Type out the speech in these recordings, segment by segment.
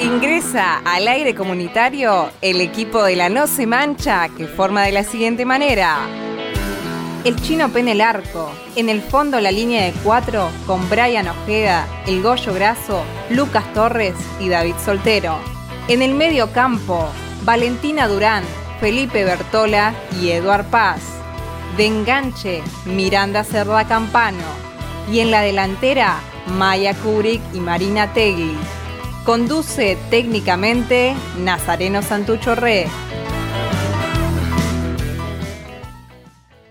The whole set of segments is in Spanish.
Ingresa al aire comunitario el equipo de la No Se Mancha que forma de la siguiente manera. El chino pene el arco. En el fondo la línea de cuatro con Brian Ojeda, El Goyo Graso, Lucas Torres y David Soltero. En el medio campo, Valentina Durán, Felipe Bertola y Eduard Paz. De enganche, Miranda Cerda Campano. Y en la delantera, Maya Kubrick y Marina Tegli. Conduce técnicamente Nazareno Santucho Re.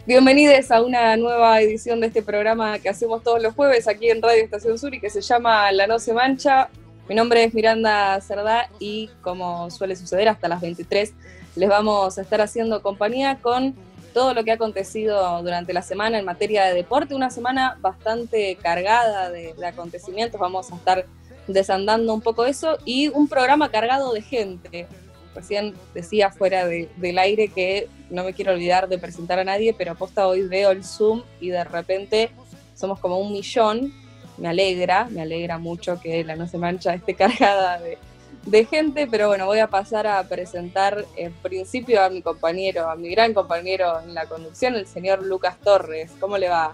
Bienvenidos a una nueva edición de este programa que hacemos todos los jueves aquí en Radio Estación Sur y que se llama La No Se Mancha. Mi nombre es Miranda Cerdá y como suele suceder hasta las 23 les vamos a estar haciendo compañía con todo lo que ha acontecido durante la semana en materia de deporte, una semana bastante cargada de, acontecimientos, vamos a estar desandando un poco eso y un programa cargado de gente. Recién decía fuera del aire que no me quiero olvidar de presentar a nadie, pero aposta hoy veo el Zoom y de repente somos como un millón. Me alegra, me alegra mucho que la No Se Mancha esté cargada de, de gente, pero bueno, voy a pasar a presentar en principio a mi compañero, a mi gran compañero en la conducción, el señor Lucas Torres. ¿Cómo le va?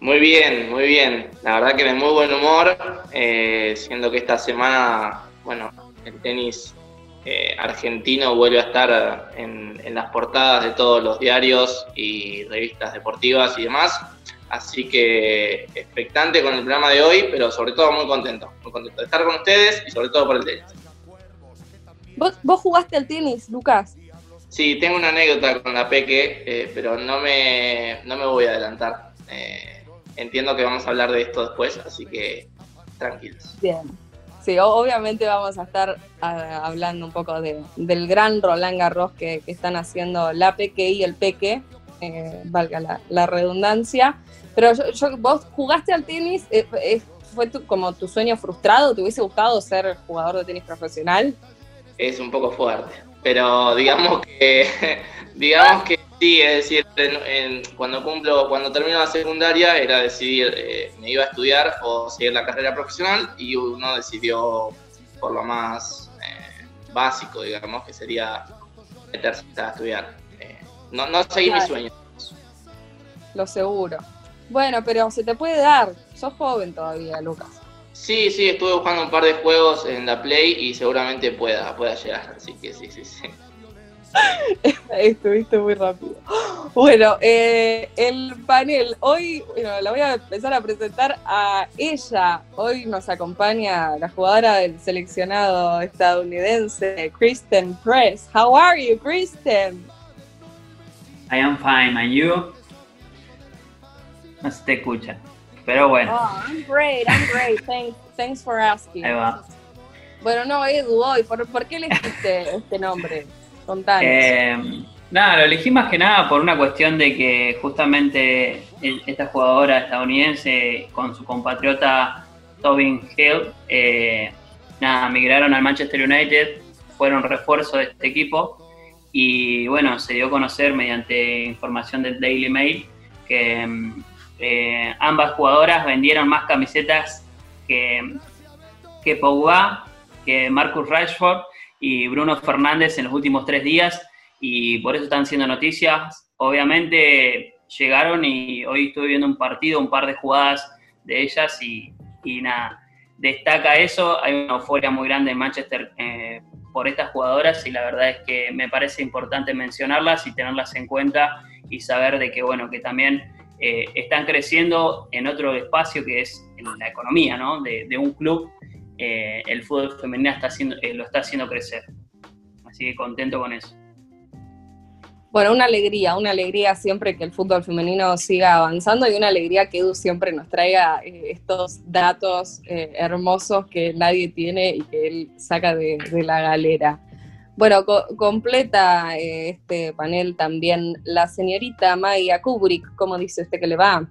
Muy bien, muy bien. La verdad que de muy buen humor, eh, siendo que esta semana, bueno, el tenis eh, argentino vuelve a estar en, en, las portadas de todos los diarios y revistas deportivas y demás. Así que expectante con el programa de hoy, pero sobre todo muy contento. Muy contento de estar con ustedes y sobre todo por el tenis. ¿Vos, vos jugaste al tenis, Lucas? Sí, tengo una anécdota con la Peque, eh, pero no me, no me voy a adelantar. Eh, entiendo que vamos a hablar de esto después, así que tranquilos. Bien. Sí, obviamente vamos a estar uh, hablando un poco de, del gran Roland Garros que, que, están haciendo la Peque y el Peque, eh, valga la, redundancia. Pero yo, yo, vos jugaste al tenis, eh, eh, ¿fue tu, como tu sueño frustrado? ¿Te hubiese gustado ser jugador de tenis profesional? Es un poco fuerte, pero digamos que, digamos que Sí, es decir, cuando cumplo, cuando termino la secundaria era decidir, eh, me iba a estudiar o seguir la carrera profesional y uno decidió por lo más eh, básico, digamos, que sería meterse a estudiar. No, no claro. mis sueños. Lo seguro. Bueno, pero se te puede dar, sos joven todavía, Lucas. Sí, sí, estuve buscando un par de juegos en la Play y seguramente pueda, pueda llegar, así que sí, sí, sí. Estuviste muy rápido. Bueno, eh, el panel, hoy bueno, la voy a empezar a presentar a ella. Hoy nos acompaña la jugadora del seleccionado estadounidense, Kristen Press. How are you, Kristen? I am fine, and you? No se te escucha, pero bueno. Oh, I'm great, I'm great. Thanks, thanks for asking. Ahí va. Bueno, no, Edu, hoy, ¿por, ¿por qué elegiste este nombre? Eh, nada, lo elegí más que nada por una cuestión de que justamente esta jugadora estadounidense con su compatriota Tobin Hill, eh, nada, migraron al Manchester United, fueron refuerzo de este equipo y bueno, se dio a conocer mediante información del Daily Mail que eh, ambas jugadoras vendieron más camisetas que, que Pogba, que Marcus Rashford y Bruno Fernández en los últimos tres días y por eso están siendo noticias. Obviamente llegaron y hoy estuve viendo un partido, un par de jugadas de ellas y, y nada, destaca eso. Hay una euforia muy grande en Manchester eh, por estas jugadoras y la verdad es que me parece importante mencionarlas y tenerlas en cuenta y saber de que, bueno, que también eh, están creciendo en otro espacio que es la economía, ¿no? De, de un club eh, el fútbol femenino está haciendo, eh, lo está haciendo crecer. Así que contento con eso. Bueno, una alegría, una alegría siempre que el fútbol femenino siga avanzando y una alegría que Edu siempre nos traiga eh, estos datos eh, hermosos que nadie tiene y que él saca de, la galera. Bueno, co completa eh, este panel también la señorita Maya Kubrick. ¿Cómo dice usted que le va?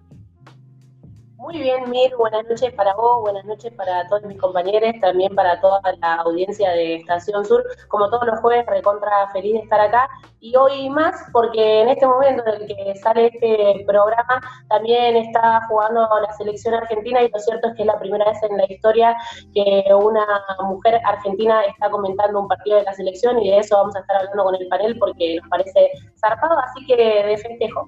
Muy bien, Mir, buenas noches para vos, buenas noches para todos mis compañeros, también para toda la audiencia de Estación Sur. Como todos los jueves, recontra feliz de estar acá y hoy más porque en este momento en el que sale este programa también está jugando la selección argentina y lo cierto es que es la primera vez en la historia que una mujer argentina está comentando un partido de la selección y de eso vamos a estar hablando con el panel porque nos parece zarpado, así que de festejo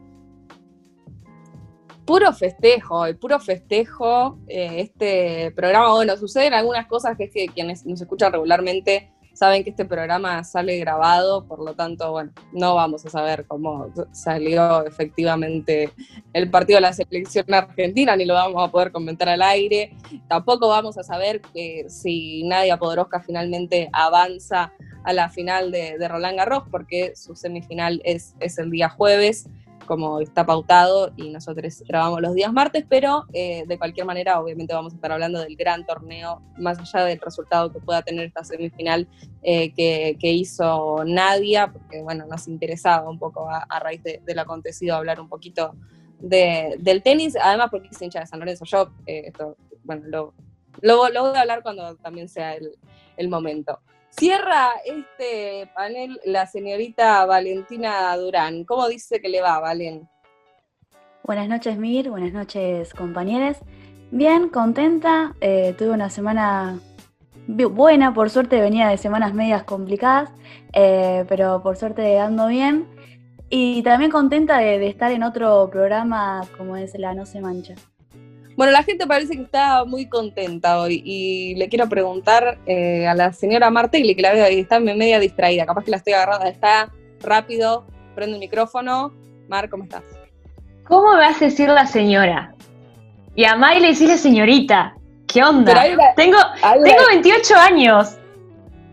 puro festejo, el puro festejo. Eh, este programa, bueno, suceden algunas cosas que es que quienes nos escuchan regularmente saben que este programa sale grabado, por lo tanto, bueno, no vamos a saber cómo salió efectivamente el partido de la selección argentina, ni lo vamos a poder comentar al aire. Tampoco vamos a saber si Nadia Podoroska finalmente avanza a la final de, de Roland Garros, porque su semifinal es, es el día jueves como está pautado y nosotros grabamos los días martes, pero eh, de cualquier manera obviamente vamos a estar hablando del gran torneo, más allá del resultado que pueda tener esta semifinal eh, que, hizo Nadia, porque bueno, nos interesaba un poco a, raíz del acontecido hablar un poquito del tenis, además porque es hincha de San Lorenzo, yo eh, esto, bueno, lo, lo, voy a hablar cuando también sea el, el momento. Cierra este panel la señorita Valentina Durán. ¿Cómo dice que le va, Valen? Buenas noches, Mir. Buenas noches, compañeros. Bien, contenta. Eh, tuve una semana buena. Por suerte venía de semanas medias complicadas, eh, pero por suerte ando bien. Y también contenta de, de estar en otro programa como es La No Se Mancha. Bueno, la gente parece que está muy contenta hoy y le quiero preguntar eh, a la señora Martelli, que la veo ahí, está media distraída, capaz que la estoy agarrando, está rápido, prende el micrófono. Mar, ¿cómo estás? ¿Cómo me hace decir la señora? Y a May le decís la señorita. ¿Qué onda? tengo, tengo 28 años.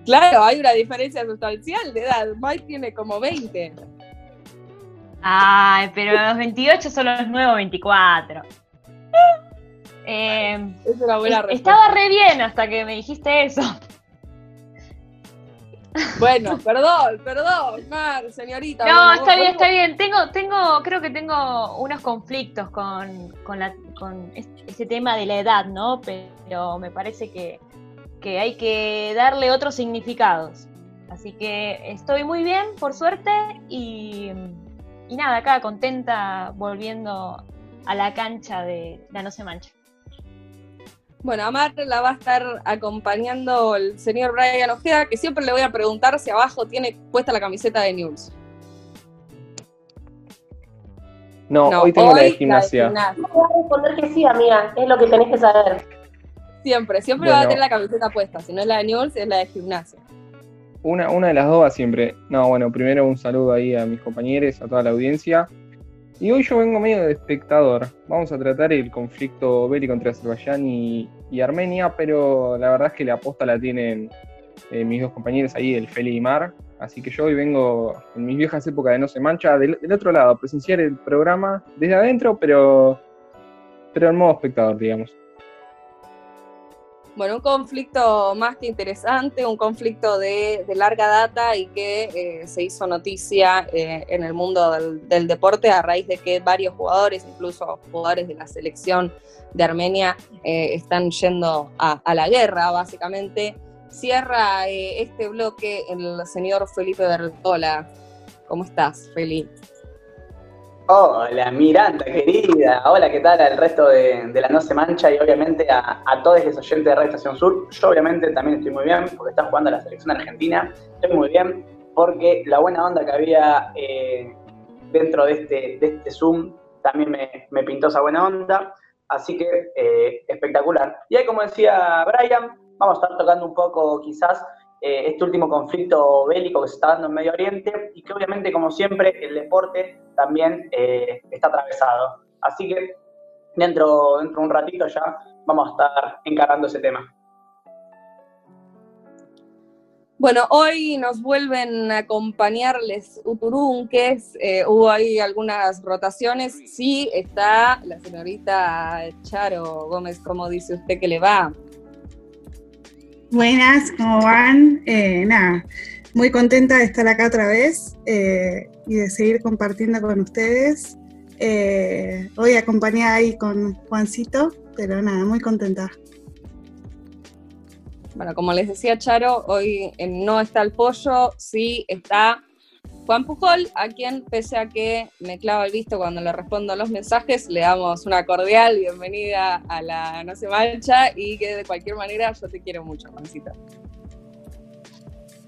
Claro, hay una diferencia sustancial de edad. May tiene como 20. Ay, pero los 28 son los nuevos 24. Eh, es una buena respuesta. Estaba re bien hasta que me dijiste eso. Bueno, perdón, perdón, Mar, señorita. No, está bien, está bien. Tengo, tengo, creo que tengo unos conflictos con, con, la, con ese tema de la edad, ¿no? Pero me parece que, que hay que darle otros significados. Así que estoy muy bien, por suerte, y, y nada, acá contenta volviendo a la cancha de La No Se Mancha. Bueno, a Mar la va a estar acompañando el señor Brian Ojeda, que siempre le voy a preguntar si abajo tiene puesta la camiseta de News. No, hoy tengo la de gimnasia. Voy a responder que sí, amiga, es lo que tenés que saber. Siempre, siempre va a tener la camiseta puesta. Si no es la de News, es la de gimnasia. Una, una de las dos va siempre. No, bueno, primero un saludo ahí a mis compañeros, a toda la audiencia. Y hoy yo vengo medio de espectador. Vamos a tratar el conflicto bélico entre Azerbaiyán y, Armenia, pero la verdad es que la aposta la tienen eh, mis dos compañeros ahí, el Feli y Mar. Así que yo hoy vengo en mis viejas épocas de No se mancha, del, otro lado, a presenciar el programa desde adentro, pero, pero en modo espectador, digamos. Bueno, un conflicto más que interesante, un conflicto de, larga data y que eh, se hizo noticia eh, en el mundo del, deporte a raíz de que varios jugadores, incluso jugadores de la selección de Armenia, eh, están yendo a, la guerra, básicamente. Cierra este bloque el señor Felipe Bertola. ¿Cómo estás, Felipe? Hola Miranda, querida. Hola, ¿qué tal al resto de, la No Se Mancha y obviamente a, todos los oyentes de Radio Estación Sur? Yo obviamente también estoy muy bien porque está jugando la selección argentina. Estoy muy bien porque la buena onda que había eh, dentro de este, de este Zoom también me, pintó esa buena onda. Así que eh, espectacular. Y ahí, como decía Brian, vamos a estar tocando un poco quizás eh, este último conflicto bélico que se está dando en Medio Oriente y que obviamente, como siempre, el deporte también eh, está atravesado. Así que dentro, dentro de un ratito ya vamos a estar encarando ese tema. Bueno, hoy nos vuelven a acompañarles Uturunques, eh, hubo ahí algunas rotaciones, sí está la señorita Charo Gómez, como dice usted que le va? Buenas, ¿cómo van? Eh, nada, muy contenta de estar acá otra vez eh, y de seguir compartiendo con ustedes. Eh, hoy acompañada ahí con Juancito, pero nada, muy contenta. Bueno, como les decía Charo, hoy no está el pollo, sí está Juan Pujol, a quien, pese a que me clava el visto cuando le respondo los mensajes, le damos una cordial bienvenida a la No se mancha y que de cualquier manera yo te quiero mucho, Juancito.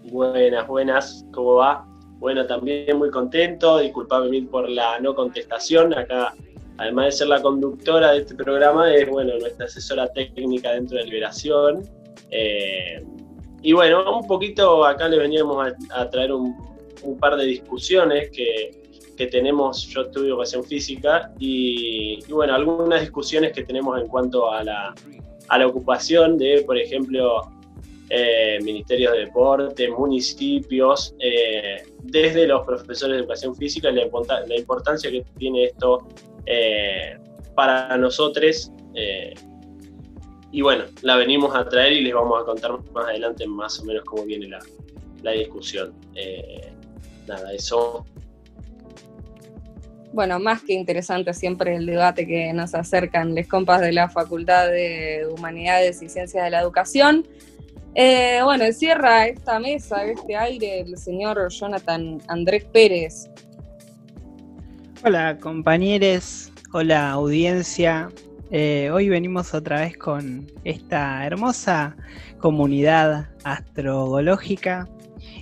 Buenas, buenas, ¿cómo va? Bueno, también muy contento, disculpame por la no contestación. Acá, además de ser la conductora de este programa, es bueno, nuestra asesora técnica dentro de Liberación. Eh, y bueno, un poquito acá le veníamos a, traer un, par de discusiones que, tenemos, yo estudio educación física, y, bueno, algunas discusiones que tenemos en cuanto a la, a la ocupación de, por ejemplo, eh, ministerios de deporte, municipios, eh, desde los profesores de educación física, la, la importancia que tiene esto eh, para nosotros. y bueno, la venimos a traer y les vamos a contar más adelante más o menos cómo viene la, la discusión. Nada, eso bueno, más que interesante siempre el debate que nos acercan los compas de la Facultad de Humanidades y Ciencias de la Educación. Eh, bueno, cierra esta mesa, este aire, el señor Jonathan Andrés Pérez. Hola compañeros, hola audiencia. Eh, hoy venimos otra vez con esta hermosa comunidad astrológica.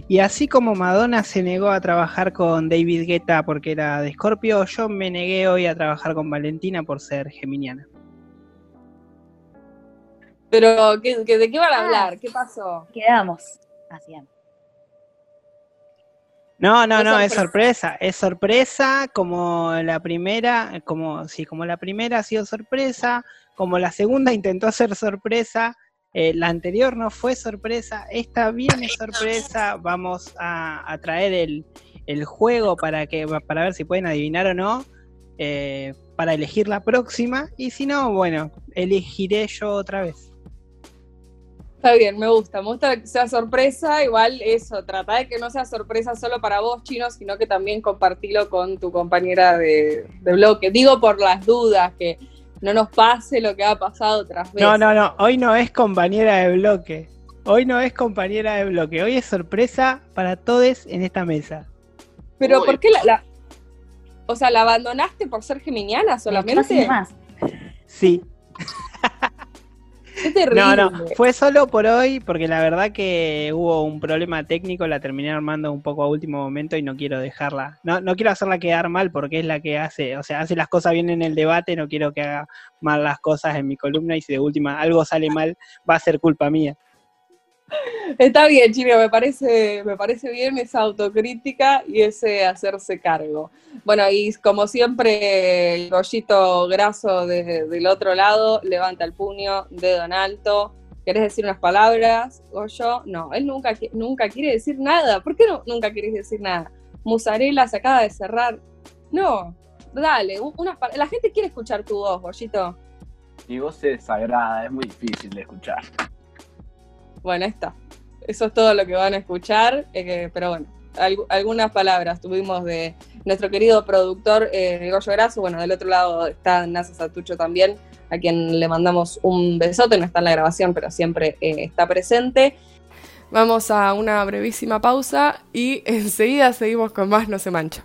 Y así como Madonna se negó a trabajar con David Guetta porque era de Scorpio, yo me negué hoy a trabajar con Valentina por ser geminiana. Pero, de qué van a ah. hablar? ¿Qué pasó? Quedamos. Así No, no, no, es sorpresa, es sorpresa como la primera, como sí, como la primera ha sido sorpresa, como la segunda intentó ser sorpresa, eh, la anterior no fue sorpresa, esta viene sorpresa, vamos a, traer el, juego para que para ver si pueden adivinar o no, eh, para elegir la próxima, y si no, bueno, elegiré yo otra vez. Está bien, me gusta, me gusta que sea sorpresa, igual eso, trata de que no sea sorpresa solo para vos, chino, sino que también compartilo con tu compañera de, bloque. Digo por las dudas, que no nos pase lo que ha pasado otras veces. No, no, no, hoy no es compañera de bloque. Hoy no es compañera de bloque, hoy es sorpresa para todos en esta mesa. Pero ¿por qué la, O sea, ¿la abandonaste por ser geminiana solamente? Más. Sí. No, no, fue solo por hoy porque la verdad que hubo un problema técnico, la terminé armando un poco a último momento y no quiero dejarla, no, no quiero hacerla quedar mal porque es la que hace, o sea, hace las cosas bien en el debate, no quiero que haga mal las cosas en mi columna y si de última algo sale mal va a ser culpa mía. Está bien, Chino, me parece, me parece bien esa autocrítica y ese hacerse cargo. Bueno, y como siempre, el rollito graso del otro lado levanta el puño, dedo en alto. ¿Querés decir unas palabras? yo No, él nunca, nunca quiere decir nada. ¿Por qué no, nunca quieres decir nada? Musarela se acaba de cerrar. No, dale, unas La gente quiere escuchar tu voz, Goyito. Mi voz es sagrada, es muy difícil de escuchar. Bueno, está. Eso es todo lo que van a escuchar, eh, pero bueno, algunas palabras tuvimos de nuestro querido productor eh, Goyo Graso. Bueno, del otro lado está Nasa Satucho también, a quien le mandamos un besote. No está en la grabación, pero siempre eh, está presente. Vamos a una brevísima pausa y enseguida seguimos con más No se mancha.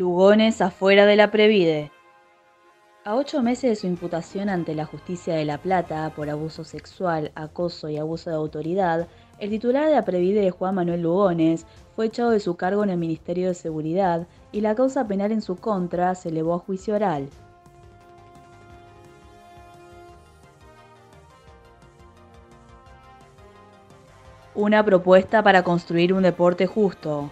Lugones afuera de la Previde. A ocho meses de su imputación ante la justicia de La Plata por abuso sexual, acoso y abuso de autoridad, el titular de la Previde, Juan Manuel Lugones, fue echado de su cargo en el Ministerio de Seguridad y la causa penal en su contra se elevó a juicio oral. Una propuesta para construir un deporte justo.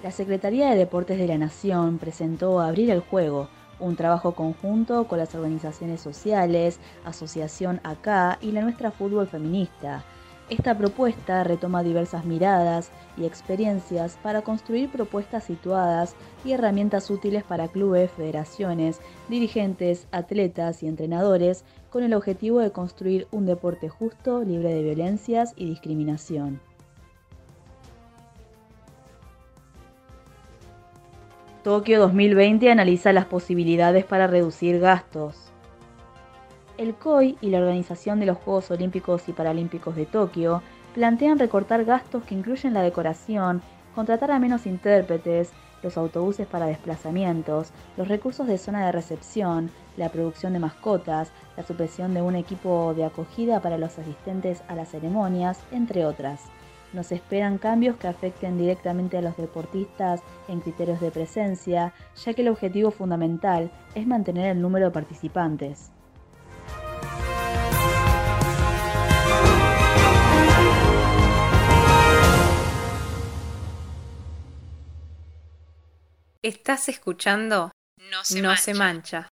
La Secretaría de Deportes de la Nación presentó Abrir el Juego, un trabajo conjunto con las organizaciones sociales, Asociación ACA y la Nuestra Fútbol Feminista. Esta propuesta retoma diversas miradas y experiencias para construir propuestas situadas y herramientas útiles para clubes, federaciones, dirigentes, atletas y entrenadores con el objetivo de construir un deporte justo, libre de violencias y discriminación. Tokio 2020 analiza las posibilidades para reducir gastos. El COI y la Organización de los Juegos Olímpicos y Paralímpicos de Tokio plantean recortar gastos que incluyen la decoración, contratar a menos intérpretes, los autobuses para desplazamientos, los recursos de zona de recepción, la producción de mascotas, la supresión de un equipo de acogida para los asistentes a las ceremonias, entre otras. Nos esperan cambios que afecten directamente a los deportistas en criterios de presencia, ya que el objetivo fundamental es mantener el número de participantes. Estás escuchando No se, mancha.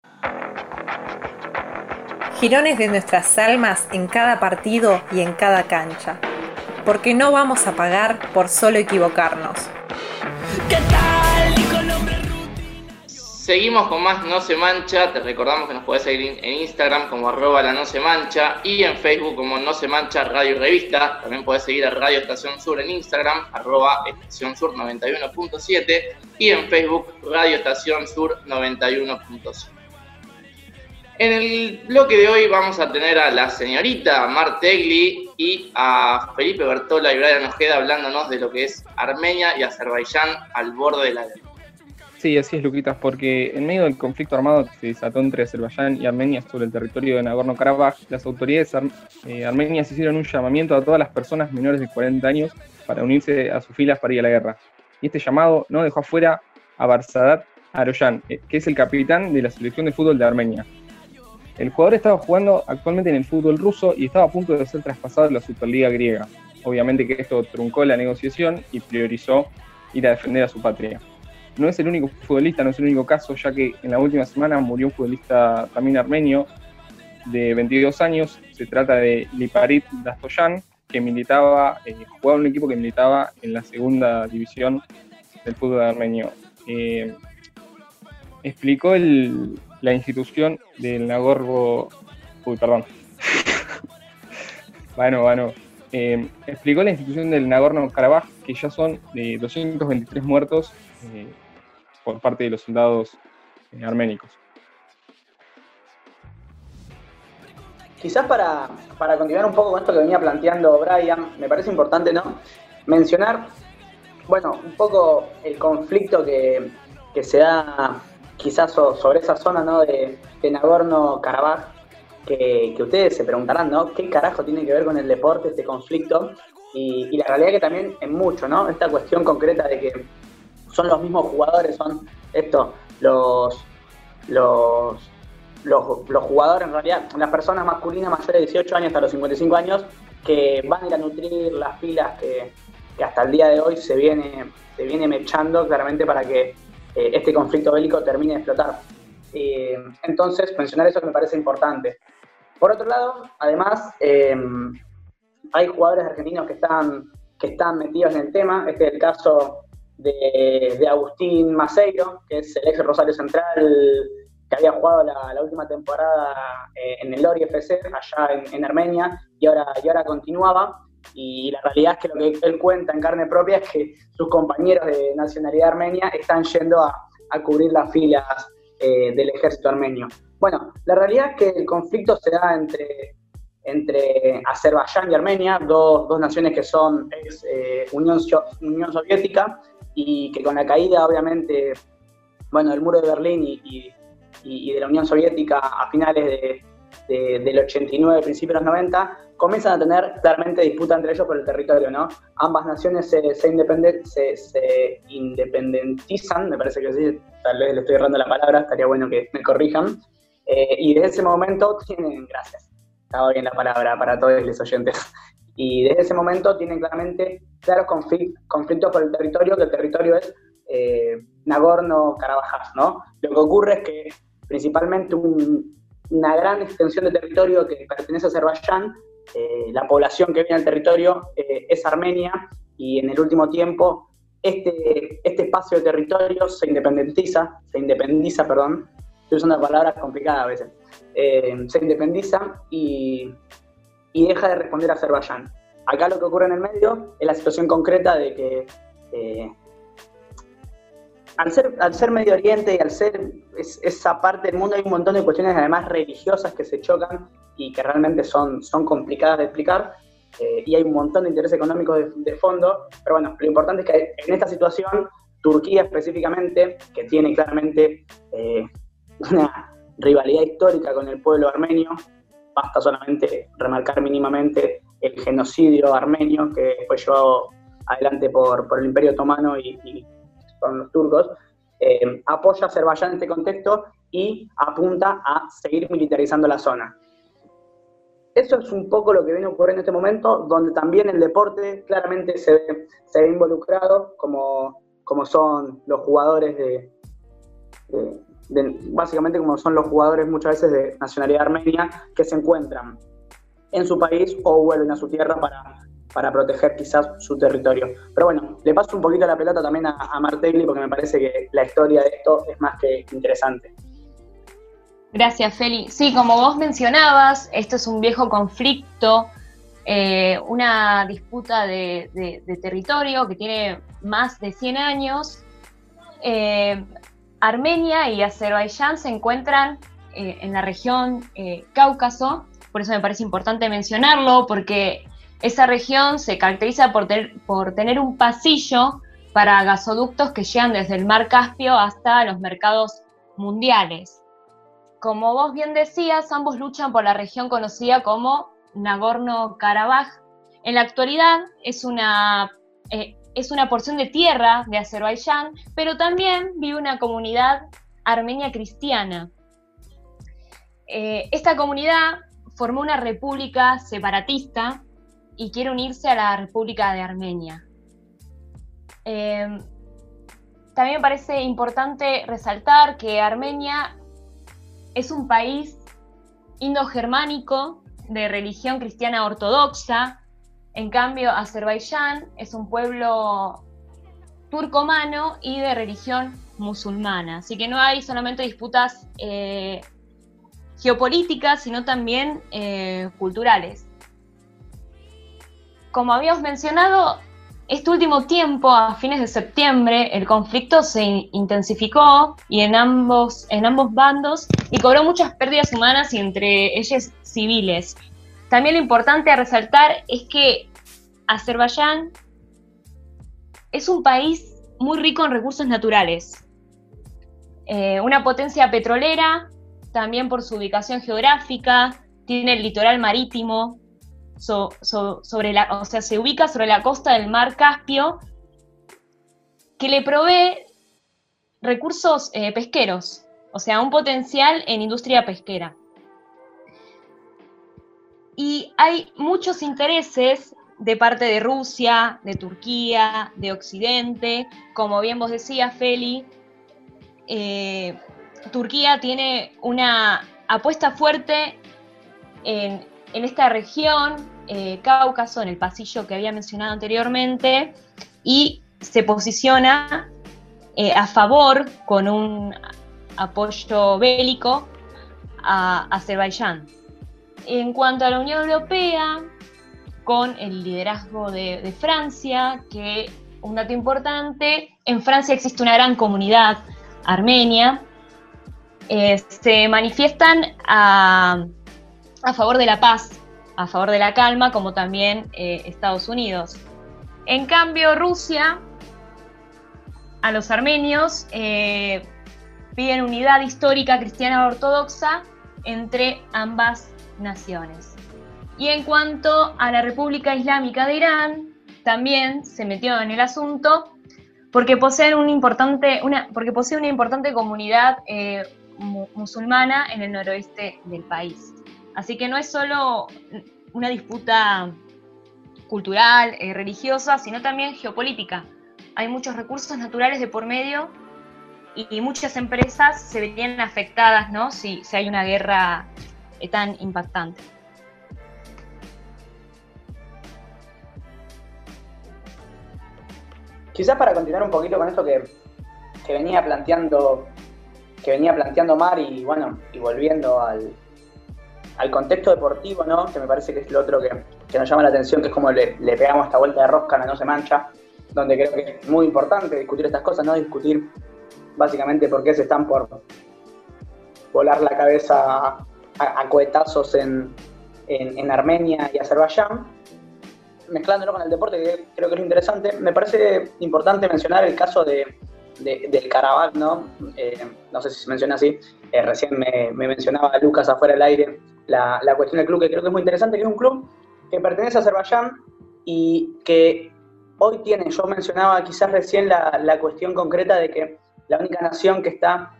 Girones de nuestras almas en cada partido y en cada cancha. Porque no vamos a pagar por solo equivocarnos. Seguimos con más No Se Mancha. Te recordamos que nos puedes seguir en Instagram como arroba la No Se Mancha y en Facebook como No Se Mancha Radio y Revista. También puedes seguir a Radio Estación Sur en Instagram, arroba Estación Sur 91.7 y en Facebook Radio Estación Sur 91.7. En el bloque de hoy vamos a tener a la señorita Martegli y a Felipe Bertola y Brian Ojeda hablándonos de lo que es Armenia y Azerbaiyán al borde de la guerra. Sí, así es, Luquitas, porque en medio del conflicto armado que se desató entre Azerbaiyán y Armenia sobre el territorio de Nagorno-Karabaj, las autoridades eh, armenias hicieron un llamamiento a todas las personas menores de 40 años para unirse a sus filas para ir a la guerra. Y este llamado no dejó afuera a Barsadat Aroyan, eh, que es el capitán de la selección de fútbol de Armenia. El jugador estaba jugando actualmente en el fútbol ruso y estaba a punto de ser traspasado a la Superliga griega. Obviamente que esto truncó la negociación y priorizó ir a defender a su patria no es el único futbolista, no es el único caso, ya que en la última semana murió un futbolista también armenio de 22 años. Se trata de Liparit Dastoyan, que militaba, eh, jugaba en un equipo que militaba en la segunda división del fútbol armenio. Eh, explicó la institución del Nagorno. Uy, perdón. bueno, bueno. Eh, explicó la institución del Nagorno-Karabaj que ya son 223 muertos por parte de los soldados eh, arménicos. Quizás para, continuar un poco con esto que venía planteando Brian, me parece importante ¿no? mencionar, bueno, un poco el conflicto que, se da quizás sobre esa zona ¿no? de, Nagorno-Karabaj, que, ustedes se preguntarán, ¿no? ¿Qué carajo tiene que ver con el deporte este conflicto? Y, la realidad que también en mucho, ¿no? Esta cuestión concreta de que son los mismos jugadores, son esto, los, los, los, jugadores en realidad, las personas masculinas mayores de 18 años hasta los 55 años, que van a ir a nutrir las filas que, hasta el día de hoy se viene, se viene mechando claramente para que eh, este conflicto bélico termine de explotar. Eh, entonces, mencionar eso me parece importante. Por otro lado, además, eh, hay jugadores argentinos que están, que están metidos en el tema. Este es el caso de, Agustín Maceiro, que es el ex Rosario Central que había jugado la, última temporada eh, en el Lori FC, allá en, Armenia, y ahora, y ahora continuaba. Y la realidad es que lo que él cuenta en carne propia es que sus compañeros de nacionalidad armenia están yendo a, cubrir las filas eh, del ejército armenio. Bueno, la realidad es que el conflicto se da entre, entre Azerbaiyán y Armenia, dos, dos naciones que son ex eh, Unión, Unión Soviética, y que con la caída, obviamente, bueno, del muro de Berlín y, de la Unión Soviética a finales de, del 89, principios de los 90, comienzan a tener claramente disputa entre ellos por el territorio, ¿no? Ambas naciones se, se, se, independentizan, me parece que sí, tal vez le estoy errando la palabra, estaría bueno que me corrijan, eh, y desde ese momento tienen, gracias, estaba bien la palabra para todos los oyentes, y desde ese momento tienen claramente claros conflictos por el territorio, que el territorio es eh, Nagorno-Karabaj, ¿no? Lo que ocurre es que principalmente una gran extensión de territorio que pertenece a Azerbaiyán eh, la población que viene al territorio eh, es armenia y en el último tiempo este, este espacio de territorio se independiza, se independiza, perdón, estoy usando palabras complicadas a veces, eh, se independiza y, y, deja de responder a Azerbaiyán. Acá lo que ocurre en el medio es la situación concreta de que al ser, al ser Medio Oriente y al ser esa parte del mundo hay un montón de cuestiones además religiosas que se chocan y que realmente son, son complicadas de explicar eh, y hay un montón de intereses económicos de, fondo, pero bueno, lo importante es que en esta situación Turquía específicamente, que tiene claramente eh, una rivalidad histórica con el pueblo armenio, basta solamente remarcar mínimamente el genocidio armenio que fue llevado adelante por, por el Imperio Otomano y con los turcos, eh, apoya a Azerbaiyán en este contexto y apunta a seguir militarizando la zona. Eso es un poco lo que viene ocurriendo en este momento, donde también el deporte claramente se ve, se ve involucrado, como, como son los jugadores de, básicamente como son los jugadores muchas veces de nacionalidad armenia, que se encuentran en su país o vuelven a su tierra para para proteger quizás su territorio. Pero bueno, le paso un poquito la pelota también a, a porque me parece que la historia de esto es más que interesante. Gracias, Feli. Sí, como vos mencionabas, esto es un viejo conflicto, eh, una disputa de, territorio que tiene más de 100 años. Eh, Armenia y Azerbaiyán se encuentran eh, en la región Cáucaso, por eso me parece importante mencionarlo, porque esa región se caracteriza por, por tener un pasillo para gasoductos que llegan desde el mar Caspio hasta los mercados mundiales. Como vos bien decías, ambos luchan por la región conocida como Nagorno-Karabaj. En la actualidad es una, eh, es una porción de tierra de Azerbaiyán, pero también vive una comunidad armenia cristiana. Eh, esta comunidad formó una república separatista y quiere unirse a la República de Armenia. Em, también me parece importante resaltar que Armenia es un país indogermánico de religión cristiana ortodoxa, en cambio Azerbaiyán es un pueblo turcomano y de religión musulmana, así que no hay solamente disputas eh, geopolíticas, sino también eh, culturales como habíamos mencionado, este último tiempo, a fines de septiembre, el conflicto se intensificó y en ambos, en ambos bandos y cobró muchas pérdidas humanas y entre ellas civiles. También lo importante a resaltar es que Azerbaiyán es un país muy rico en recursos naturales. Eh, una potencia petrolera, también por su ubicación geográfica, tiene el litoral marítimo, sobre la, o sea, se ubica sobre la costa del mar Caspio, que le provee recursos eh, pesqueros, o sea, un potencial en industria pesquera. Y hay muchos intereses de parte de Rusia, de Turquía, de Occidente, como bien vos decías, Feli, eh, Turquía tiene una apuesta fuerte en en esta región, eh, Cáucaso, en el pasillo que había mencionado anteriormente, y se posiciona eh, a favor con un apoyo bélico a Azerbaiyán. En cuanto a la Unión Europea, con el liderazgo de, Francia, que un dato importante, en Francia existe una gran comunidad armenia, eh, se manifiestan a a favor de la paz, a favor de la calma, como también eh, Estados Unidos. En cambio, Rusia, a los armenios, eh, piden unidad histórica cristiana ortodoxa entre ambas naciones. Y en cuanto a la República Islámica de Irán, también se metió en el asunto porque posee, una importante comunidad eh, musulmana en el noroeste del país. Así que no es solo una disputa cultural, eh, religiosa, sino también geopolítica. Hay muchos recursos naturales de por medio y, muchas empresas se verían afectadas ¿no? si, si hay una guerra eh, tan impactante. Quizás para continuar un poquito con esto que, que venía planteando que venía planteando Mar y bueno, y volviendo al, al contexto deportivo, ¿no? Que me parece que es lo otro que, que nos llama la atención, que es como le, pegamos esta vuelta de rosca, no se mancha, donde creo que es muy importante discutir estas cosas, ¿no? Discutir básicamente por qué se están por volar la cabeza a, a cohetazos en, en, en, Armenia y Azerbaiyán. Mezclándolo con el deporte, que creo que es interesante, me parece importante mencionar el caso de, de, del Karabakh, ¿no? Eh, no sé si se menciona así, eh, recién me, me, mencionaba Lucas afuera del aire la, cuestión del club, que creo que es muy interesante, que es un club que pertenece a Azerbaiyán y que hoy tiene, yo mencionaba quizás recién la, cuestión concreta de que la única nación que está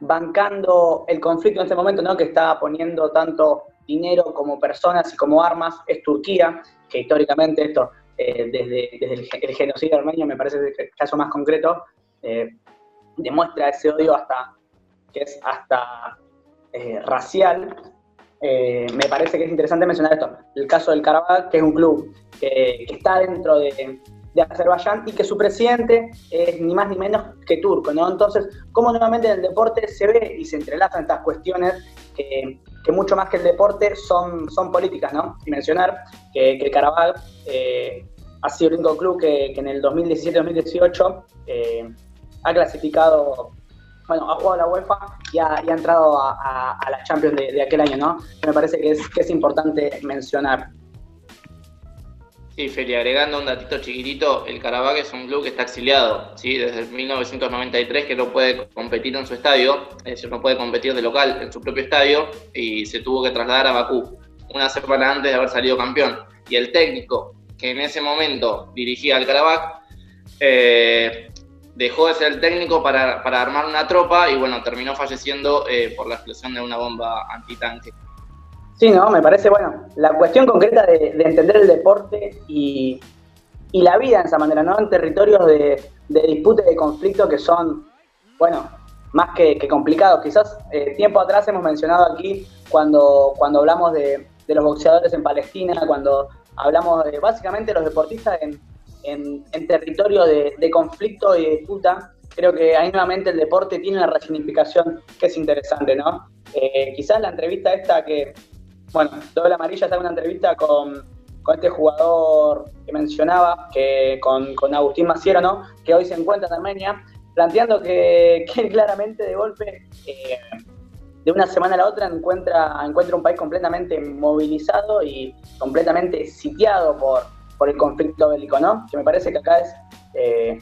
bancando el conflicto en este momento, ¿no? que está poniendo tanto dinero como personas y como armas, es Turquía, que históricamente esto, eh, desde, desde el, el, genocidio armenio, me parece el caso más concreto, eh, demuestra ese odio hasta que es hasta eh, racial. Eh, me parece que es interesante mencionar esto. El caso del Karabakh, que es un club que, está dentro de, Azerbaiyán y que su presidente es ni más ni menos que turco, ¿no? Entonces, cómo nuevamente en el deporte se ve y se entrelazan estas cuestiones que, mucho más que el deporte son, son políticas, ¿no? Y mencionar que, el Karabakh eh, ha sido el único club que, que en el 2017-2018 eh, ha clasificado, bueno, ha jugado la UEFA y ha, entrado a, a, la Champions de, aquel año, ¿no? Me parece que es, importante mencionar. Sí, Feli, agregando un datito chiquitito, el Karabakh es un club que está exiliado, ¿sí? desde 1993 que no puede competir en su estadio, es decir, no puede competir de local en su propio estadio y se tuvo que trasladar a Bakú una semana antes de haber salido campeón. Y el técnico que en ese momento dirigía al Karabakh eh, dejó de ser el técnico para, para, armar una tropa y bueno, terminó falleciendo eh, por la explosión de una bomba antitanque. Sí, no, me parece, bueno, la cuestión concreta de, de entender el deporte y, y, la vida en esa manera, ¿no? En territorios de, de disputa y de conflicto que son, bueno, más que, que complicados. Quizás eh, tiempo atrás hemos mencionado aquí, cuando, cuando hablamos de, de los boxeadores en Palestina, cuando hablamos de básicamente los deportistas en, en, territorio de, conflicto y de disputa, creo que ahí nuevamente el deporte tiene una resignificación que es interesante, ¿no? Eh, quizás la entrevista esta que, bueno, doble amarilla está en una entrevista con, con, este jugador que mencionaba, que con, con, Agustín Maciero, ¿no? Que hoy se encuentra en Armenia, planteando que, que claramente de golpe, eh, de una semana a la otra, encuentra, encuentra un país completamente movilizado y completamente sitiado por, por el conflicto bélico, ¿no? Que me parece que acá es eh,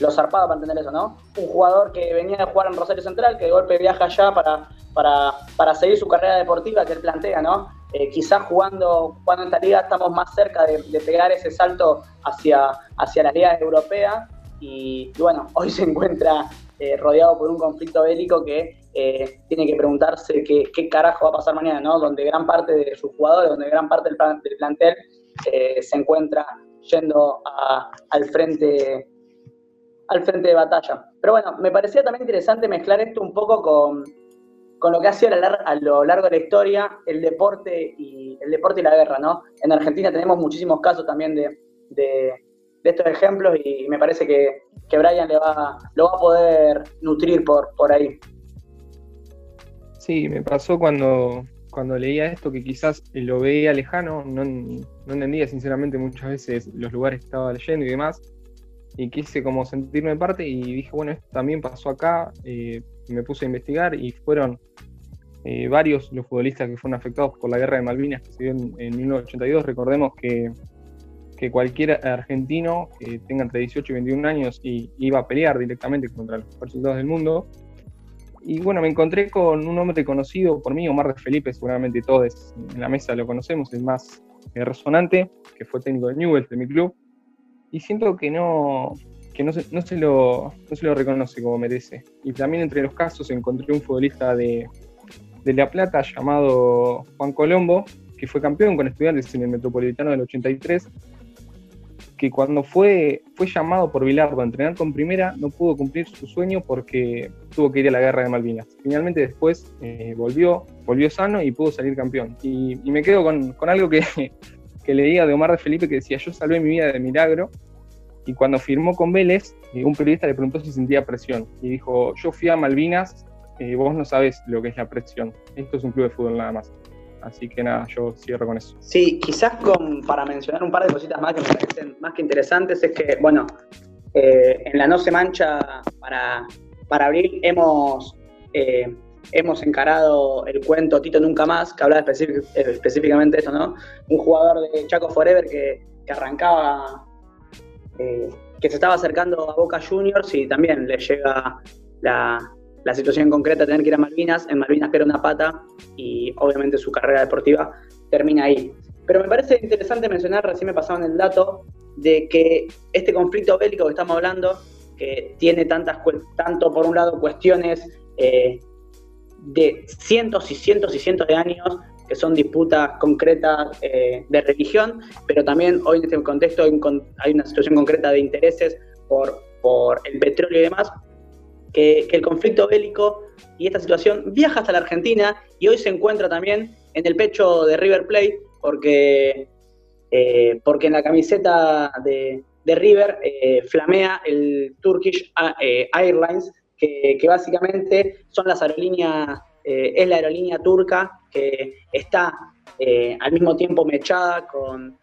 lo zarpado para entender eso, ¿no? Un jugador que venía a jugar en Rosario Central, que de golpe viaja allá para, para, para seguir su carrera deportiva que él plantea, ¿no? Eh, quizás jugando, jugando en esta liga estamos más cerca de, pegar ese salto hacia, hacia las ligas europeas y, bueno, hoy se encuentra eh, rodeado por un conflicto bélico que tiene que preguntarse qué, qué, carajo va a pasar mañana, ¿no? Donde gran parte de sus jugadores, donde gran parte del, del plantel eh, se encuentra yendo al frente al frente de batalla. Pero bueno, me parecía también interesante mezclar esto un poco con, con lo que ha sido a, lo largo de la historia el deporte y el deporte y la guerra, ¿no? En Argentina tenemos muchísimos casos también de, de, de estos ejemplos y me parece que, que Brian le va, lo va a poder nutrir por, por ahí. Sí, me pasó cuando, cuando leía esto que quizás lo veía lejano, no, entendía sinceramente muchas veces los lugares que estaba leyendo y demás, y quise como sentirme parte y dije, bueno, esto también pasó acá, eh, me puse a investigar y fueron eh, varios los futbolistas que fueron afectados por la guerra de Malvinas que se dio en, en 1982. Recordemos que, que, cualquier argentino que tenga entre 18 y 21 años y iba a pelear directamente contra los soldados del mundo. Y bueno, me encontré con un hombre conocido por mí, Omar de Felipe, seguramente todos en la mesa lo conocemos, el más eh, resonante, que fue técnico de Newell's, de mi club y siento que no, que no se, no, se lo, no se lo reconoce como merece. Y también entre los casos encontré un futbolista de, de La Plata llamado Juan Colombo, que fue campeón con estudiantes en el Metropolitano del 83, que cuando fue, fue llamado por Bilardo a entrenar con primera no pudo cumplir su sueño porque tuvo que ir a la guerra de Malvinas. Finalmente después eh, volvió, volvió sano y pudo salir campeón. Y, me quedo con, con algo que, que leía de Omar de Felipe que decía, yo salvé mi vida de milagro, Y cuando firmó con Vélez, eh, un periodista le preguntó si sentía presión. Y dijo, yo fui a Malvinas, eh, vos no sabes lo que es la presión. Esto es un club de fútbol nada más. Así que nada, yo cierro con eso. Sí, quizás para mencionar un par de cositas más que me parecen más que interesantes, es que, bueno, eh, en la No se mancha para, para abril hemos, eh, hemos encarado el cuento Tito Nunca Más, que hablaba eh, específicamente de esto, ¿no? Un jugador de Chaco Forever que, que arrancaba, que se estaba acercando a Boca Juniors y también le llega la, la situación concreta tener que ir a Malvinas, en Malvinas pierde una pata y obviamente su carrera deportiva termina ahí. Pero me parece interesante mencionar, recién me pasaban el dato, de que este conflicto bélico que estamos hablando, que tiene tantas, tanto por un lado cuestiones eh, de cientos y cientos y cientos de años, que son disputas concretas eh, de religión, pero también hoy en este contexto hay, hay una situación concreta de intereses por, por el petróleo y demás, que, el conflicto bélico y esta situación viaja hasta la Argentina y hoy se encuentra también en el pecho de River Plate, porque, eh, porque en la camiseta de, de River eh, flamea el Turkish eh, Airlines, que, que básicamente son las aerolíneas, eh, es la aerolínea turca que está eh, al mismo tiempo mechada con,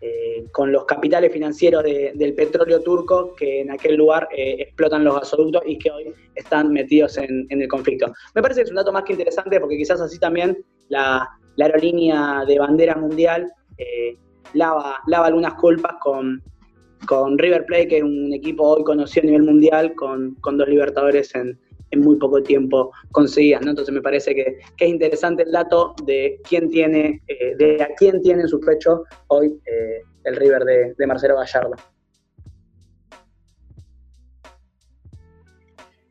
eh, con los capitales financieros de- del petróleo turco que en aquel lugar eh, explotan los gasoductos y que hoy están metidos en, el conflicto. Me parece que es un dato más que interesante porque quizás así también la, la aerolínea de bandera mundial eh, lava, lava algunas culpas con, con River Plate, que es un equipo hoy conocido a nivel mundial, con, con dos libertadores en, en muy poco tiempo conseguidas, ¿no? Entonces me parece que, que es interesante el dato de quién tiene, eh, de a quién tiene en su pecho hoy eh, el River de, Marcelo Gallardo.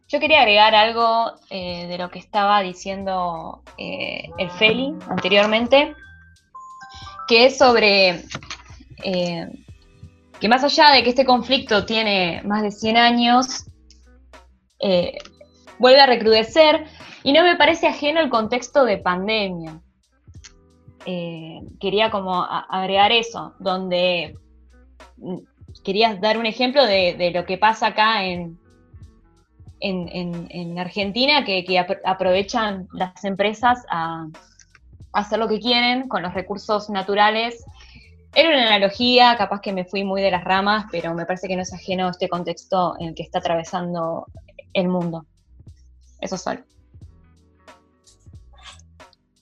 Yo quería agregar algo eh, de lo que estaba diciendo eh, el Feli anteriormente, que es sobre que más allá de que este conflicto tiene más de 100 años, vuelve a recrudecer y no me parece ajeno el contexto de pandemia. Eh, quería como agregar eso, donde mm, quería dar un ejemplo de, lo que pasa acá en, en, en- en Argentina, que, que apro- aprovechan las empresas a, hacer lo que quieren con los recursos naturales. Era una analogía, capaz que me fui muy de las ramas, pero me parece que no es ajeno este contexto en el que está atravesando el mundo. Eso solo.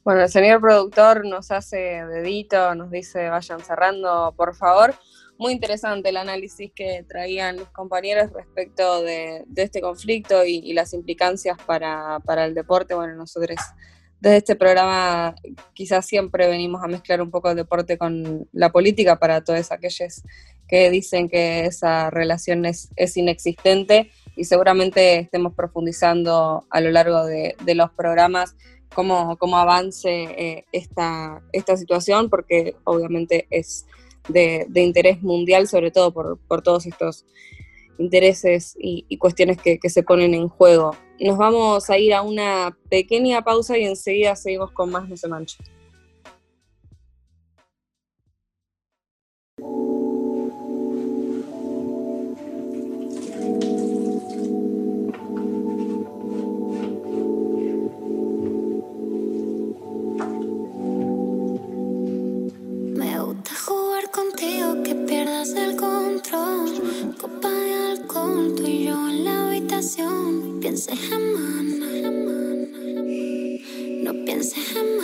Bueno, el señor productor nos hace dedito, nos dice vayan cerrando, por favor. Muy interesante el análisis que traían los compañeros respecto de, de este conflicto y, y las implicancias para, para el deporte. Bueno, nosotros desde este programa quizás siempre venimos a mezclar un poco el deporte con la política para todos aquellos que dicen que esa relación es, es inexistente y seguramente estemos profundizando a lo largo de, los programas cómo, cómo avance eh, esta, esta situación, porque obviamente es de, interés mundial, sobre todo por, por todos estos intereses y, y cuestiones que, que se ponen en juego. Nos vamos a ir a una pequeña pausa y enseguida seguimos con más No se mancha. Copa de alcohol, tú y yo en la habitación. No pienses en mañana, no pienses en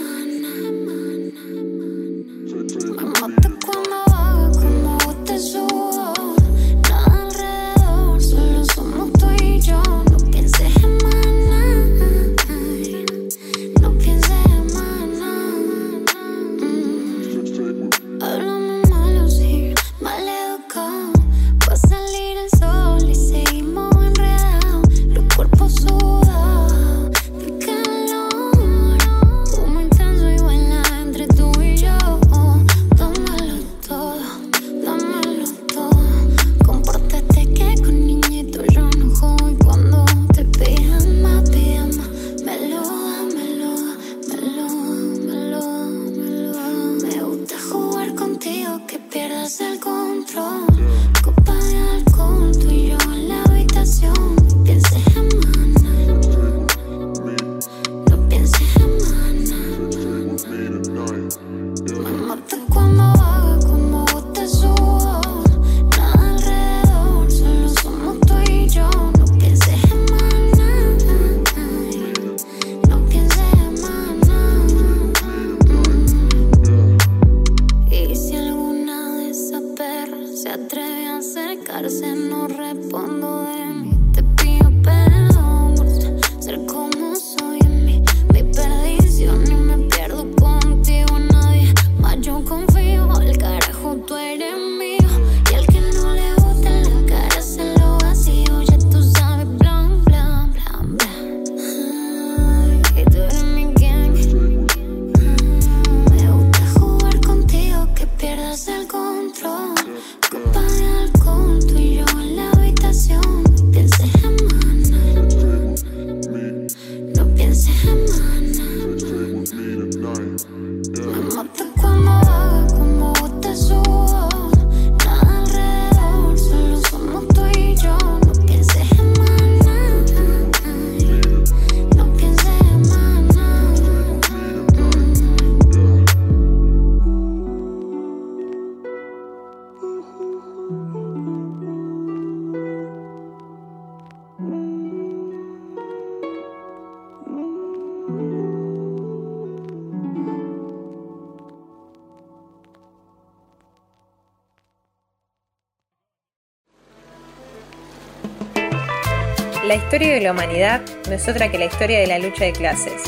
La historia de la humanidad no es otra que la historia de la lucha de clases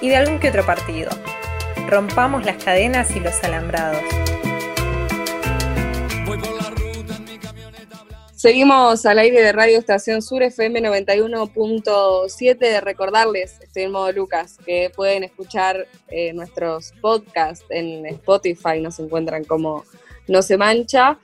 y de algún que otro partido. Rompamos las cadenas y los alambrados. Seguimos al aire de Radio Estación Sur FM 91.7. Recordarles, estoy en modo Lucas, que pueden escuchar eh, nuestros podcasts en Spotify, nos encuentran como No se mancha.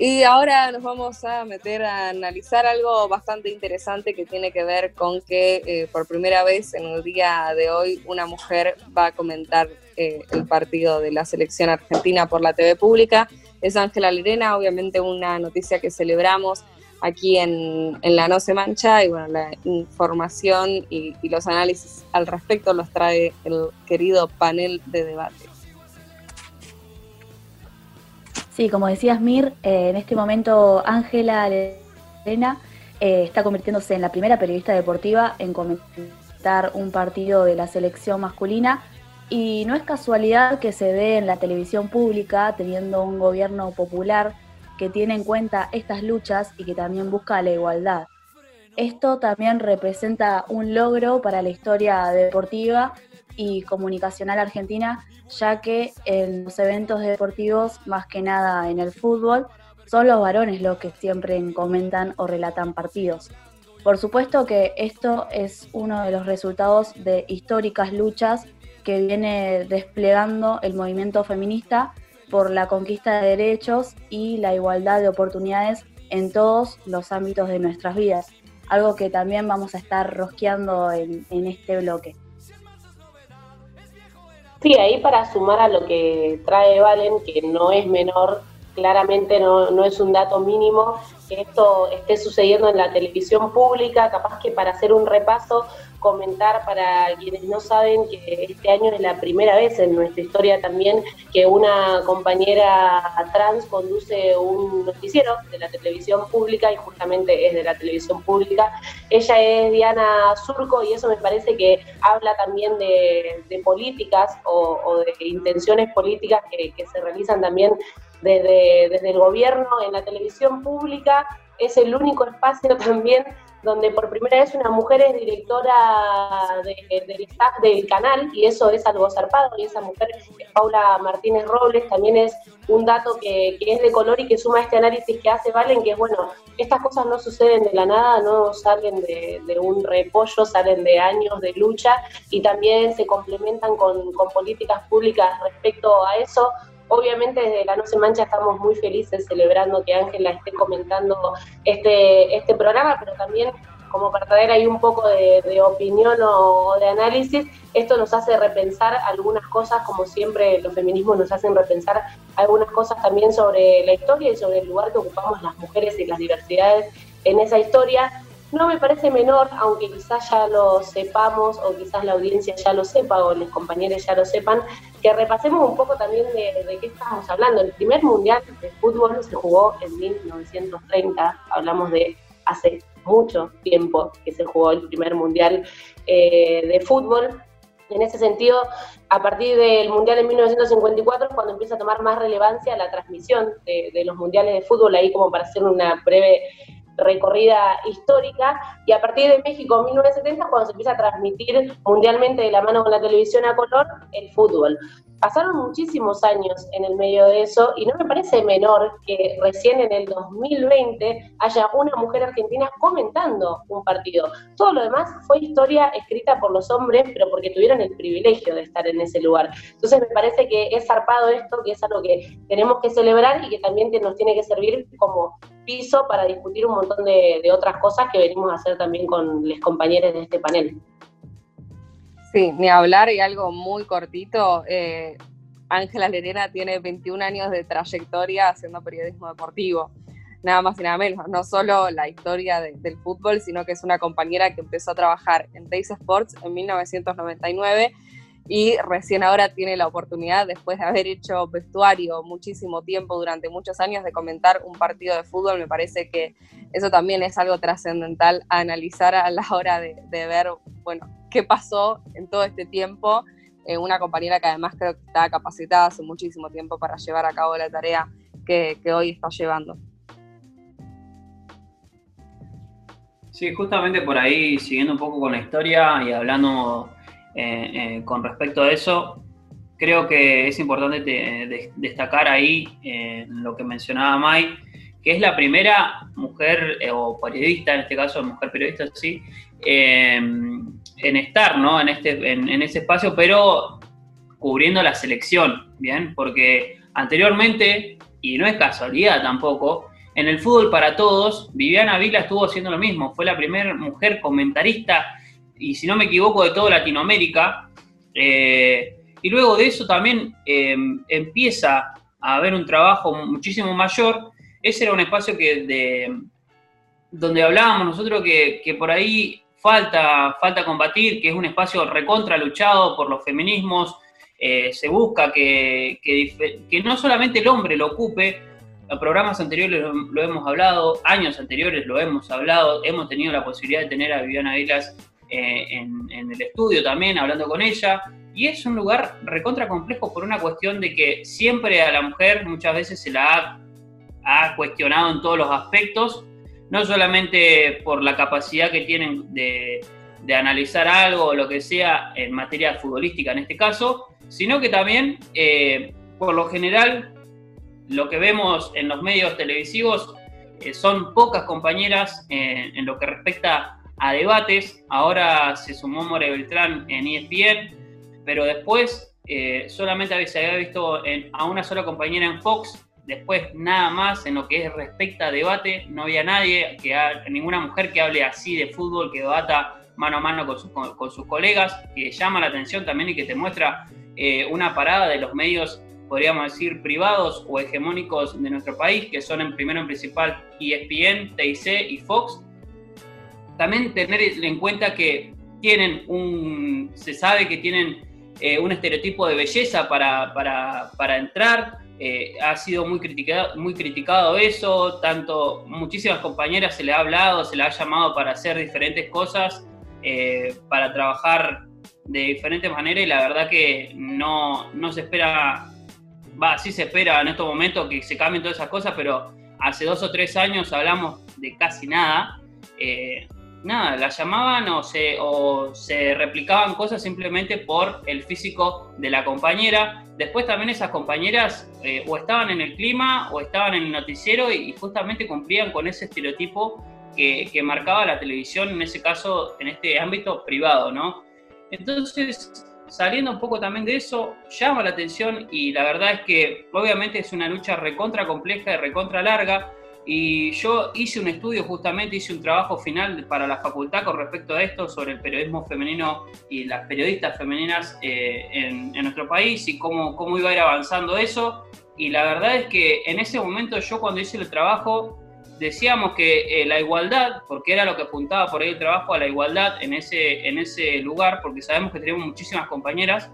Y ahora nos vamos a meter a analizar algo bastante interesante que tiene que ver con que eh, por primera vez en el día de hoy una mujer va a comentar eh, el partido de la selección argentina por la TV pública. Es Ángela Lerena, obviamente una noticia que celebramos aquí en, en La No Se Mancha y bueno, la información y, y los análisis al respecto los trae el querido panel de debate. Sí, como decías Mir, eh, en este momento Ángela Lerena eh, está convirtiéndose en la primera periodista deportiva en comentar un partido de la selección masculina y no es casualidad que se dé en la televisión pública teniendo un gobierno popular que tiene en cuenta estas luchas y que también busca la igualdad. Esto también representa un logro para la historia deportiva y comunicacional argentina, ya que en los eventos deportivos, más que nada en el fútbol, son los varones los que siempre comentan o relatan partidos. Por supuesto que esto es uno de los resultados de históricas luchas que viene desplegando el movimiento feminista por la conquista de derechos y la igualdad de oportunidades en todos los ámbitos de nuestras vidas, algo que también vamos a estar rosqueando en, en este bloque. Sí, ahí para sumar a lo que trae Valen, que no es menor, claramente no, no es un dato mínimo, que esto esté sucediendo en la televisión pública, capaz que para hacer un repaso, comentar para quienes no saben que este año es la primera vez en nuestra historia también que una compañera trans conduce un noticiero de la televisión pública y justamente es de la televisión pública. Ella es Diana Surco y eso me parece que habla también de, políticas o, de intenciones políticas que se realizan también desde, desde el gobierno en la televisión pública. Es el único espacio también donde por primera vez una mujer es directora de, del del canal y eso es algo zarpado y esa mujer Paula Martínez Robles, también es un dato que, es de color y que suma este análisis que hace Valen, que es bueno, estas cosas no suceden de la nada, no salen de, un repollo, salen de años de lucha y también se complementan con políticas públicas respecto a eso, Obviamente desde la No Se Mancha estamos muy felices celebrando que Ángela esté comentando este, este programa, pero también como para traer ahí un poco de, opinión o, o, de análisis, esto nos hace repensar algunas cosas, como siempre los feminismos nos hacen repensar algunas cosas también sobre la historia y sobre el lugar que ocupamos las mujeres y las diversidades en esa historia. No me parece menor, aunque quizás ya lo sepamos o quizás la audiencia ya lo sepa o los compañeros ya lo sepan, que repasemos un poco también de, de, qué estamos hablando. El primer mundial de fútbol se jugó en 1930, hablamos de hace mucho tiempo que se jugó el primer mundial eh, de fútbol. En ese sentido, a partir del Mundial en 1954 es cuando empieza a tomar más relevancia la transmisión de, de los mundiales de fútbol, ahí como para hacer una breve recorrida histórica, y a partir de México en 1970 es cuando se empieza a transmitir mundialmente de la mano con la televisión a color el fútbol. Pasaron muchísimos años en el medio de eso y no me parece menor que recién en el 2020 haya una mujer argentina comentando un partido. Todo lo demás fue historia escrita por los hombres, pero porque tuvieron el privilegio de estar en ese lugar. Entonces me parece que es zarpado esto, que es algo que tenemos que celebrar y que también nos tiene que servir como piso para discutir un montón de, de otras cosas que venimos a hacer también con los compañeros de este panel. Sí, ni hablar y algo muy cortito. eh, Ángela Lerena tiene 21 años de trayectoria haciendo periodismo deportivo. Nada más y nada menos. No solo la historia de- del fútbol, sino que es una compañera que empezó a trabajar en Teis Sports en 1999 y recién ahora tiene la oportunidad, después de haber hecho vestuario muchísimo tiempo, durante muchos años, de comentar un partido de fútbol. Me parece que eso también es algo trascendental analizar a la hora de ver, bueno, qué pasó en todo este tiempo. Eh, una compañera que además creo que está capacitada hace muchísimo tiempo para llevar a cabo la tarea que, hoy está llevando. Sí, justamente por ahí, siguiendo un poco con la historia y hablando eh, eh, con respecto a eso, creo que es importante te- de- destacar ahí eh, lo que mencionaba Mai, que es la primera mujer, eh, o periodista, en este caso, mujer periodista, sí, en estar ¿no? en, este, en, ese espacio, pero cubriendo la selección, ¿bien? Porque anteriormente, y no es casualidad tampoco, en el fútbol para todos, Viviana Vila estuvo haciendo lo mismo, fue la primera mujer comentarista, y si no me equivoco, de toda Latinoamérica. Eh, y luego de eso también eh, empieza a haber un trabajo muchísimo mayor. Ese era un espacio que de, donde hablábamos nosotros que, que por ahí falta, falta combatir, que es un espacio recontra luchado por los feminismos. Eh, se busca que, que, que no solamente el hombre lo ocupe, en programas anteriores lo, hemos hablado, años anteriores lo hemos hablado, hemos tenido la posibilidad de tener a Viviana Vilas eh, en, el estudio también, hablando con ella, y es un lugar recontra complejo por una cuestión de que siempre a la mujer muchas veces se la ha cuestionado en todos los aspectos, no solamente por la capacidad que tienen de, de analizar algo o lo que sea en materia futbolística en este caso, sino que también, eh, por lo general, lo que vemos en los medios televisivos eh, son pocas compañeras eh, en lo que respecta a debates. Ahora se sumó More Beltrán en ESPN, pero después solamente se había visto en- a una sola compañera en Fox. Después nada más en lo que es respecta a debate, no había nadie, que ninguna mujer que hable así de fútbol, que debata mano a mano con sus, con- sus colegas, que llama la atención también y que te muestra eh, una parada de los medios podríamos decir, privados o hegemónicos de nuestro país, que son en primero en principal ESPN, TIC y Fox. También tener en cuenta que tienen un, se sabe que tienen eh, un estereotipo de belleza para, para, para entrar, eh, ha sido muy criticado, muy criticado eso, tanto muchísimas compañeras se le ha hablado, se le ha llamado para hacer diferentes cosas, eh, para trabajar de diferentes maneras y la verdad que no, no se espera va, sí se espera en estos momentos que se cambien todas esas cosas, pero hace dos o tres años hablamos de casi nada. Eh, nada, la llamaban o se, o se replicaban cosas simplemente por el físico de la compañera. Después también esas compañeras eh, o estaban en el clima o estaban en el noticiero y, justamente cumplían con ese estereotipo que, que marcaba la televisión, en ese caso, en este ámbito privado, ¿no? Entonces, saliendo un poco también de eso, llama la atención y la verdad es que obviamente es una lucha recontra compleja y recontra larga. Y yo hice un estudio justamente, hice un trabajo final para la facultad con respecto a esto, sobre el periodismo femenino y las periodistas femeninas eh, en, en, nuestro país y cómo, cómo iba a ir avanzando eso. Y la verdad es que en ese momento yo cuando hice el trabajo decíamos que eh, la igualdad, porque era lo que apuntaba por ahí el trabajo, a la igualdad en ese, en ese lugar, porque sabemos que tenemos muchísimas compañeras,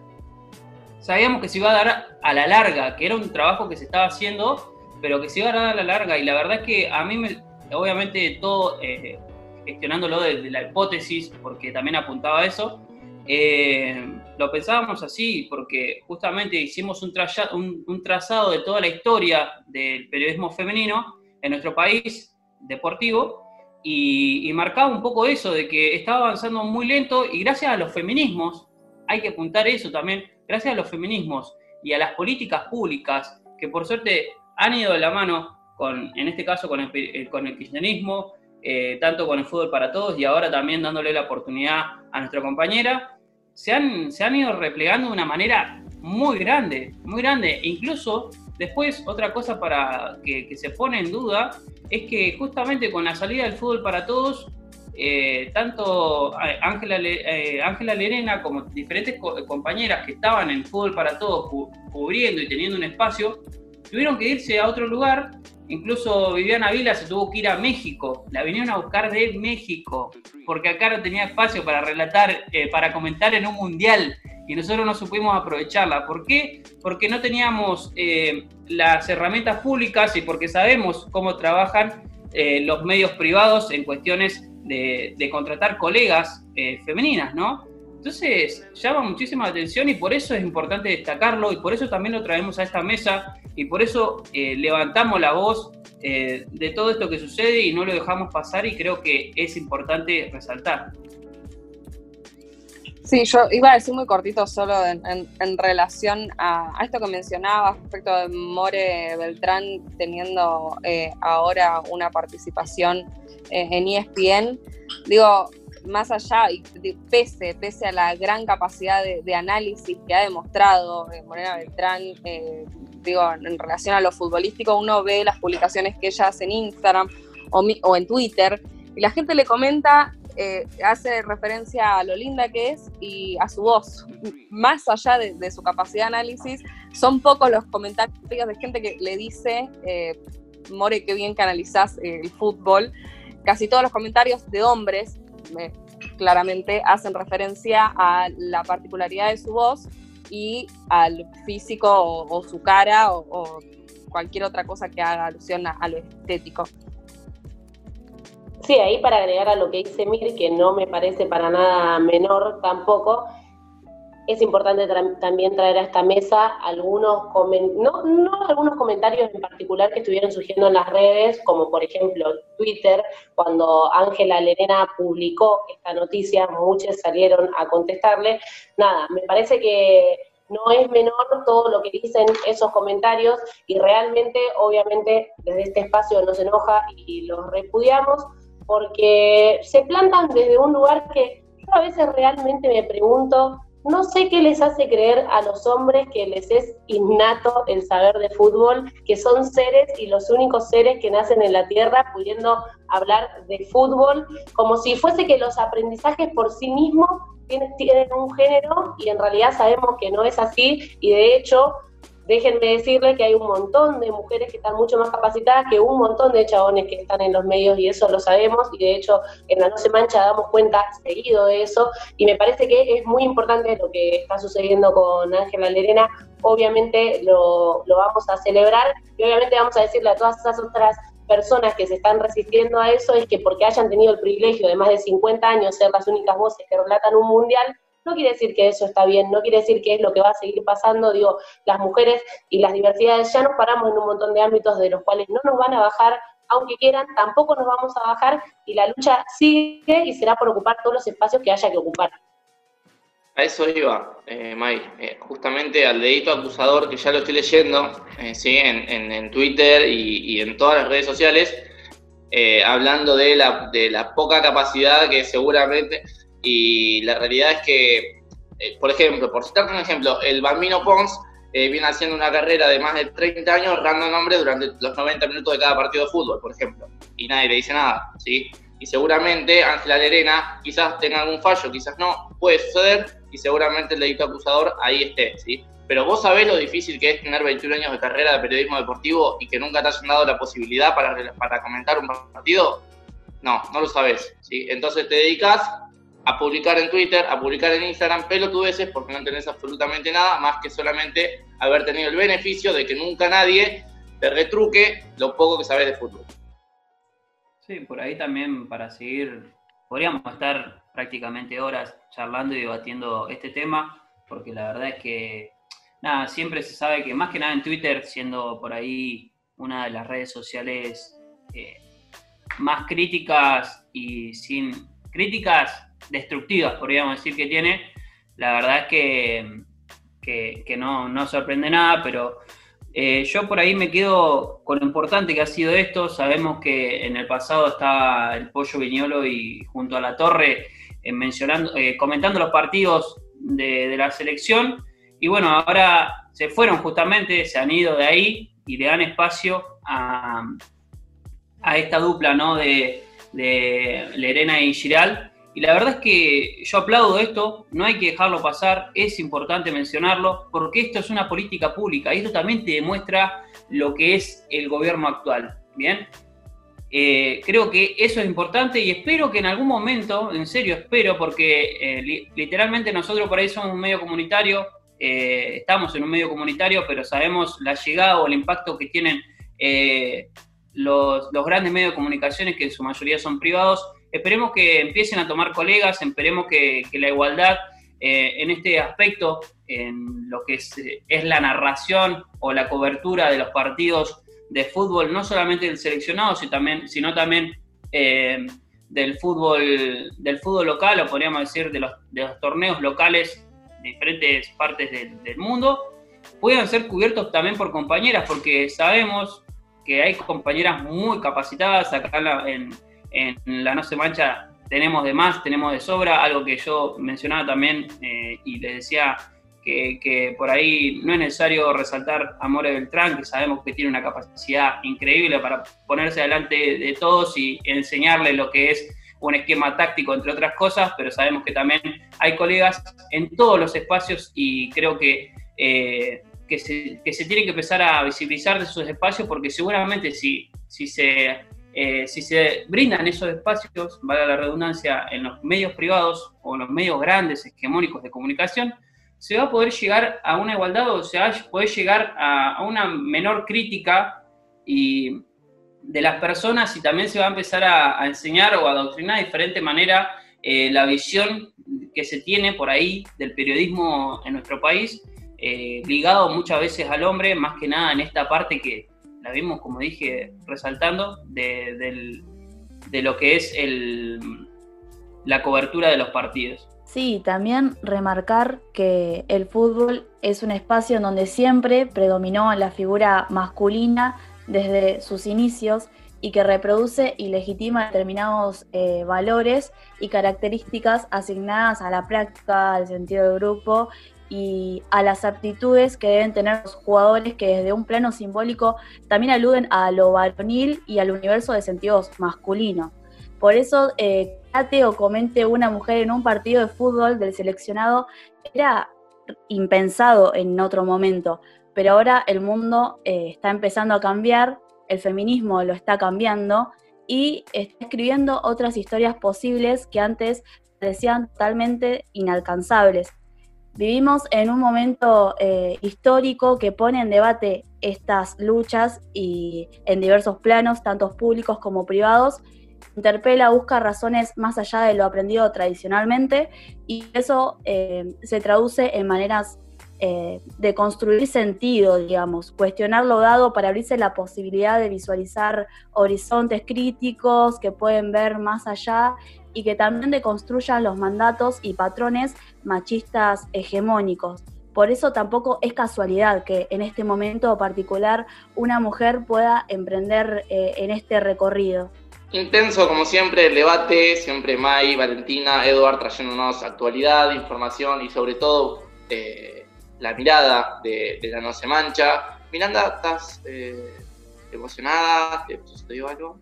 sabíamos que se iba a dar a la larga, que era un trabajo que se estaba haciendo, pero que se iba a dar a la larga. Y la verdad es que a mí, me, obviamente, todo eh, gestionándolo desde la hipótesis, porque también apuntaba a eso, eh, lo pensábamos así, porque justamente hicimos un, un- un trazado de toda la historia del periodismo femenino en nuestro país deportivo y, y marcaba un poco eso, de que estaba avanzando muy lento y gracias a los feminismos, hay que apuntar eso también, gracias a los feminismos y a las políticas públicas que por suerte han ido de la mano con, en este caso con el, eh, con el kirchnerismo, eh, tanto con el fútbol para todos y ahora también dándole la oportunidad a nuestra compañera, se han, se han ido replegando de una manera muy grande, muy grande. Incluso después, otra cosa para que, se pone en duda es que justamente con la salida del fútbol para todos, eh, tanto Ángela eh, Lerena como diferentes co- compañeras que estaban en fútbol para todos cu- cubriendo y teniendo un espacio, tuvieron que irse a otro lugar. Incluso Viviana Vila se tuvo que ir a México. La vinieron a buscar de México, porque acá no tenía espacio para relatar, eh, para comentar en un mundial. Y nosotros no supimos aprovecharla. ¿Por qué? Porque no teníamos eh, las herramientas públicas y porque sabemos cómo trabajan eh, los medios privados en cuestiones de, de contratar colegas eh, femeninas, ¿no? Entonces, llama muchísima atención y por eso es importante destacarlo y por eso también lo traemos a esta mesa y por eso eh, levantamos la voz eh, de todo esto que sucede y no lo dejamos pasar y creo que es importante resaltar. Sí, yo iba a decir muy cortito solo en, relación a, esto que mencionabas respecto de More Beltrán teniendo eh, ahora una participación en ESPN. Digo, más allá, y pese, pese a la gran capacidad de, análisis que ha demostrado eh, Morena Beltrán, eh, digo, en relación a lo futbolístico, uno ve las publicaciones que ella hace en Instagram o, en Twitter, y la gente le comenta, eh, hace referencia a lo linda que es y a su voz. Más allá de, su capacidad de análisis, son pocos los comentarios de gente que le dice, More, qué bien que analizás eh, el fútbol. Casi todos los comentarios de hombres, claramente, hacen referencia a la particularidad de su voz y al físico o, su cara o, cualquier otra cosa que haga alusión a lo estético. Sí, ahí para agregar a lo que dice Mir, que no me parece para nada menor tampoco, es importante también traer a esta mesa algunos, no, no algunos comentarios en particular que estuvieron surgiendo en las redes, como por ejemplo Twitter, cuando Ángela Lerena publicó esta noticia, muchos salieron a contestarle. Nada, me parece que no es menor todo lo que dicen esos comentarios y realmente, obviamente, desde este espacio nos enoja y los repudiamos porque se plantan desde un lugar que yo a veces realmente me pregunto, no sé qué les hace creer a los hombres que les es innato el saber de fútbol, que son seres y los únicos seres que nacen en la tierra pudiendo hablar de fútbol, como si fuese que los aprendizajes por sí mismos tienen, un género y en realidad sabemos que no es así y de hecho déjenme decirles que hay un montón de mujeres que están mucho más capacitadas que un montón de chabones que están en los medios y eso lo sabemos y de hecho en la No se mancha damos cuenta seguido de eso y me parece que es muy importante lo que está sucediendo con Ángela Lerena, obviamente lo, lo vamos a celebrar y obviamente vamos a decirle a todas esas otras personas que se están resistiendo a eso es que porque hayan tenido el privilegio de más de 50 años ser las únicas voces que relatan un mundial, no quiere decir que eso está bien, no quiere decir que es lo que va a seguir pasando. Digo, las mujeres y las diversidades ya nos paramos en un montón de ámbitos de los cuales no nos van a bajar, aunque quieran, tampoco nos vamos a bajar y la lucha sigue y será por ocupar todos los espacios que haya que ocupar. A eso iba, eh, May, eh, justamente al dedito acusador que ya lo estoy leyendo, eh, ¿sí? en, Twitter y, en todas las redes sociales, eh, hablando de la, de la poca capacidad que seguramente, y la realidad es que, eh, por ejemplo, por citarte un ejemplo, el Bambino Pons eh, viene haciendo una carrera de más de 30 años errando nombres durante los 90 minutos de cada partido de fútbol, por ejemplo, y nadie le dice nada, ¿sí? Y seguramente Ángela Lerena quizás tenga algún fallo, quizás no, puede suceder, y seguramente el delito acusador ahí esté, ¿sí? Pero vos sabés lo difícil que es tener 21 años de carrera de periodismo deportivo y que nunca te hayan dado la posibilidad para, para comentar un partido. No, no lo sabés, ¿sí? Entonces te dedicas a publicar en Twitter, a publicar en Instagram pelotudeces porque no tenés absolutamente nada más que solamente haber tenido el beneficio de que nunca nadie te retruque lo poco que sabés de fútbol. Sí, por ahí también para seguir, podríamos estar prácticamente horas charlando y debatiendo este tema, porque la verdad es que, nada, siempre se sabe que más que nada en Twitter, siendo por ahí una de las redes sociales eh, más críticas y sin críticas destructivas, podríamos decir que tiene, la verdad es que, que, no, no sorprende nada, pero eh, yo por ahí me quedo con lo importante que ha sido esto. Sabemos que en el pasado estaba el Pollo Viñolo y junto a la Torre eh, mencionando, eh, comentando los partidos de, de la selección. Y bueno, ahora se fueron justamente, se han ido de ahí y le dan espacio a, a esta dupla ¿no? de, de Lerena y Giral. Y la verdad es que yo aplaudo esto, no hay que dejarlo pasar, es importante mencionarlo, porque esto es una política pública y esto también te demuestra lo que es el gobierno actual. Bien, Eh, creo que eso es importante y espero que en algún momento, en serio espero, porque eh, li- literalmente nosotros por ahí somos un medio comunitario, eh, estamos en un medio comunitario, pero sabemos la llegada o el impacto que tienen los, los grandes medios de comunicaciones, que en su mayoría son privados. Esperemos que empiecen a tomar colegas, esperemos que, que la igualdad eh, en este aspecto, en lo que es, eh, es la narración o la cobertura de los partidos de fútbol, no solamente del seleccionado, sino también, sino también eh, del, fútbol, del fútbol local, o podríamos decir de los, de los torneos locales de diferentes partes del, del mundo, puedan ser cubiertos también por compañeras, porque sabemos que hay compañeras muy capacitadas acá en en, la No Se Mancha. Tenemos de más, tenemos de sobra, algo que yo mencionaba también eh, y les decía que, por ahí no es necesario resaltar a More Beltrán, que sabemos que tiene una capacidad increíble para ponerse delante de todos y enseñarle lo que es un esquema táctico, entre otras cosas, pero sabemos que también hay colegas en todos los espacios y creo que, eh, que, se, que se tiene que empezar a visibilizar de esos espacios porque seguramente si, si se eh, si se brindan esos espacios, valga la redundancia, en los medios privados o en los medios grandes, hegemónicos de comunicación, se va a poder llegar a una igualdad o se va a poder llegar a, una menor crítica y de las personas y también se va a empezar a, a enseñar o a adoctrinar de diferente manera eh, la visión que se tiene por ahí del periodismo en nuestro país, eh, ligado muchas veces al hombre, más que nada en esta parte que la vimos, como dije, resaltando, de, del, de lo que es el, la cobertura de los partidos. Sí, también remarcar que el fútbol es un espacio en donde siempre predominó la figura masculina desde sus inicios y que reproduce y legitima determinados eh, valores y características asignadas a la práctica, al sentido de grupo y a las aptitudes que deben tener los jugadores que desde un plano simbólico también aluden a lo varonil y al universo de sentidos masculino. Por eso, eh, o comente una mujer en un partido de fútbol del seleccionado era impensado en otro momento, pero ahora el mundo eh, está empezando a cambiar, el feminismo lo está cambiando y está escribiendo otras historias posibles que antes parecían totalmente inalcanzables. Vivimos en un momento eh, histórico que pone en debate estas luchas y en diversos planos, tanto públicos como privados, interpela, busca razones más allá de lo aprendido tradicionalmente y eso eh, se traduce en maneras eh, de construir sentido, digamos, cuestionar lo dado para abrirse la posibilidad de visualizar horizontes críticos que pueden ver más allá y que también deconstruyan los mandatos y patrones machistas hegemónicos. Por eso tampoco es casualidad que en este momento particular una mujer pueda emprender eh, en este recorrido. Intenso, como siempre, el debate, siempre Mai, Valentina, Eduard trayéndonos actualidad, información y sobre todo eh, la mirada de, la No Se Mancha. Miranda, ¿estás eh, emocionada? ¿Te sucedió algo?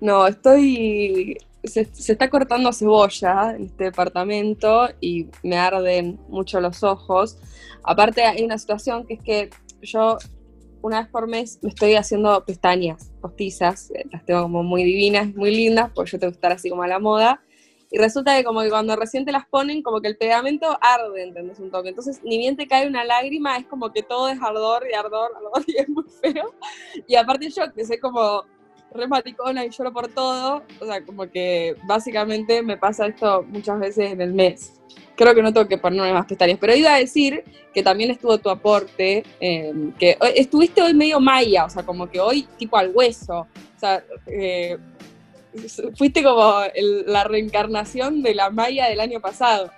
No, estoy. Se, está cortando cebolla en este departamento y me arden mucho los ojos. Aparte, hay una situación que es que yo una vez por mes me estoy haciendo pestañas postizas, las tengo como muy divinas, muy lindas, porque yo tengo que estar así como a la moda. Y resulta que como que cuando recién te las ponen, como que el pegamento arde, ¿entendés? Un toque. Entonces, ni bien te cae una lágrima, es como que todo es ardor y ardor, ardor, y es muy feo. Y aparte yo, que soy como re maricona y lloro por todo. O sea, como que básicamente me pasa esto muchas veces en el mes. Creo que no tengo que ponerme más pestañas. Pero iba a decir que también estuvo tu aporte, eh, que estuviste hoy medio maya, o sea, como que hoy tipo al hueso. O sea, eh, fuiste como el- la reencarnación de la maya del año pasado.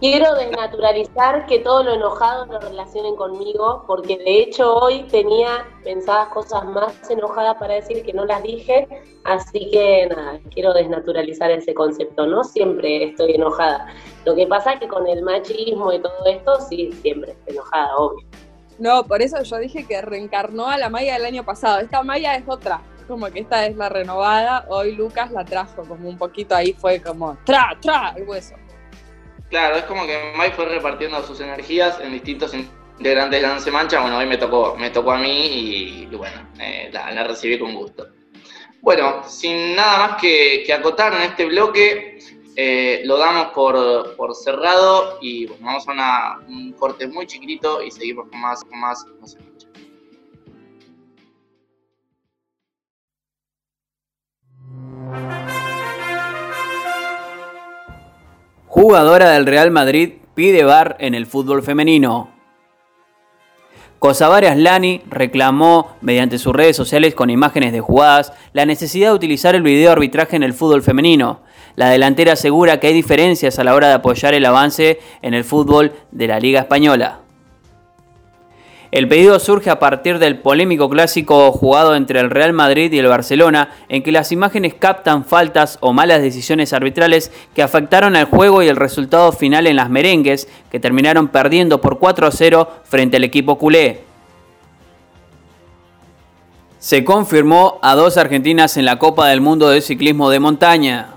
Quiero desnaturalizar que todo lo enojado lo relacionen conmigo, porque de hecho hoy tenía pensadas cosas más enojadas para decir que no las dije, así que nada, quiero desnaturalizar ese concepto. No siempre estoy enojada. Lo que pasa es que con el machismo y todo esto, sí, siempre estoy enojada, obvio. No, por eso yo dije que reencarnó a la Maya del año pasado. Esta Maya es otra, como que esta es la renovada. Hoy Lucas la trajo como un poquito ahí, fue como tra, tra, el hueso. Claro, es como que Mike fue repartiendo sus energías en distintos integrantes de Se Mancha. Bueno, hoy me tocó, me tocó a mí y, bueno, eh, la, recibí con gusto. Bueno, sin nada más que, acotar en este bloque, eh, lo damos por, por cerrado y vamos a un corte muy chiquitito y seguimos con más, con más Jugadora del Real Madrid pide bar en el fútbol femenino. Cosa Lani reclamó mediante sus redes sociales con imágenes de jugadas la necesidad de utilizar el video arbitraje en el fútbol femenino. La delantera asegura que hay diferencias a la hora de apoyar el avance en el fútbol de la Liga Española. El pedido surge a partir del polémico clásico jugado entre el Real Madrid y el Barcelona, en que las imágenes captan faltas o malas decisiones arbitrales que afectaron al juego y el resultado final en las merengues, que terminaron perdiendo por 4 a 0 frente al equipo culé. Se confirmó a dos argentinas en la Copa del Mundo de Ciclismo de Montaña.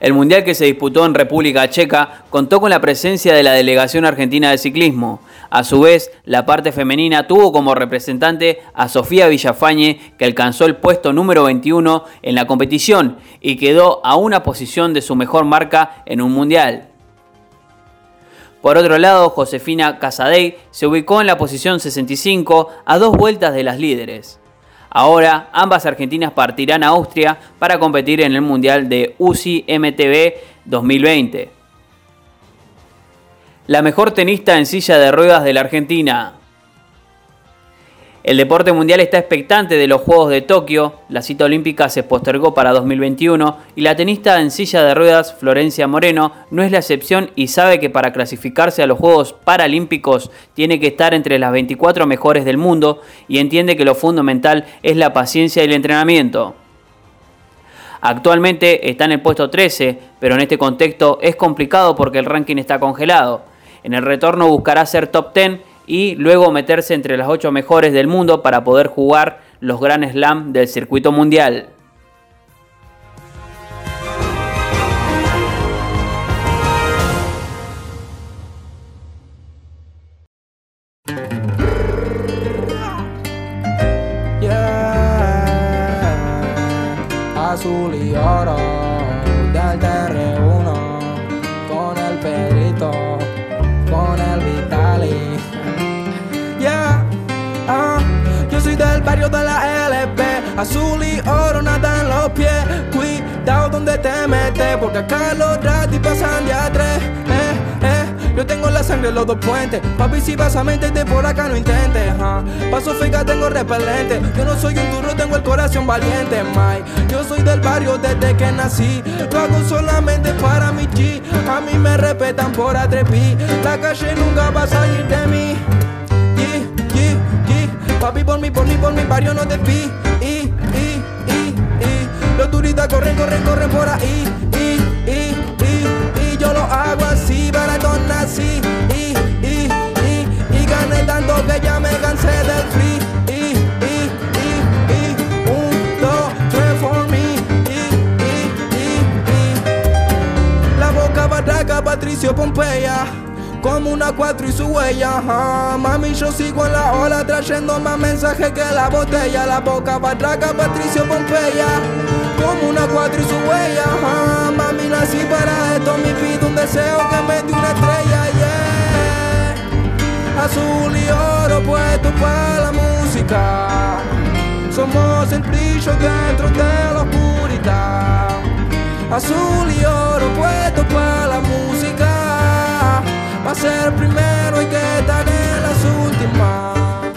El mundial que se disputó en República Checa contó con la presencia de la delegación argentina de ciclismo. A su vez, la parte femenina tuvo como representante a Sofía Villafañe, que alcanzó el puesto número 21 en la competición y quedó a una posición de su mejor marca en un mundial. Por otro lado, Josefina Casadei se ubicó en la posición 65 a dos vueltas de las líderes. Ahora, ambas argentinas partirán a Austria para competir en el Mundial de UCI MTB 2020. La mejor tenista en silla de ruedas de la Argentina. El deporte mundial está expectante de los Juegos de Tokio, la cita olímpica se postergó para 2021 y la tenista en silla de ruedas Florencia Moreno no es la excepción y sabe que para clasificarse a los Juegos Paralímpicos tiene que estar entre las 24 mejores del mundo y entiende que lo fundamental es la paciencia y el entrenamiento. Actualmente está en el puesto 13, pero en este contexto es complicado porque el ranking está congelado. En el retorno buscará ser top 10 y luego meterse entre las 8 mejores del mundo para poder jugar los Grand Slam del circuito mundial. Cuidado donde te metes, porque acá los ratis pasan de a. Eh, eh. Yo tengo la sangre en los dos puentes. Papi, si vas a meterte por acá, no intentes. ah. Paso feca, tengo repelente. Yo no soy un turro, tengo el corazón valiente, Mike. Yo soy del barrio desde que nací. Lo hago solamente para mi G. A mí me respetan por atreví. La calle nunca va a salir de mí. Yeah, yeah, yeah. Papi, por mí, por mí, por mi barrio no te vi. Los turistas corren, corren, corren por ahí. Y, y, y, y. Yo lo hago así, para nací. Y, y, y, y gané tanto que ya me cansé del free. Y, y, y, y. Un, dos, tres for me. Y, y, y, y. La boca barraca, Patricio Pompeya. Como una cuatro y su huella. Mami, yo sigo en la ola trayendo más mensajes que la botella. La boca barraca, Patricio Pompeya. Como una cuatro y su huella, ajá. Mami, nací para esto. Mi pido un deseo que me dé una estrella, yeah. Azul y oro puesto para la música. Somos el brillo dentro de la oscuridad. Azul y oro puesto para la música. A ser primero hay que en las últimas.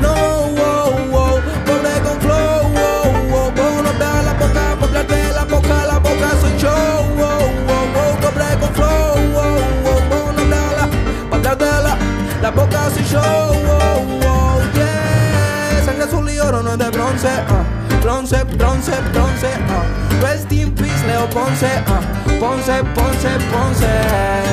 No, wow, wow, pobre con flow, wow, wow, wow, no te la boca, hablar de la boca, la boca soy yo, wow, wow, wow, pobre con flow, wow, wow, wow, no te la, para de la, la boca soy yo, wow, wow, yeah, sangre azul y oro no es de bronce, ah, bronce, bronce, bronce, ah, rest in peace, Leo Ponce, ah, Ponce, Ponce, Ponce,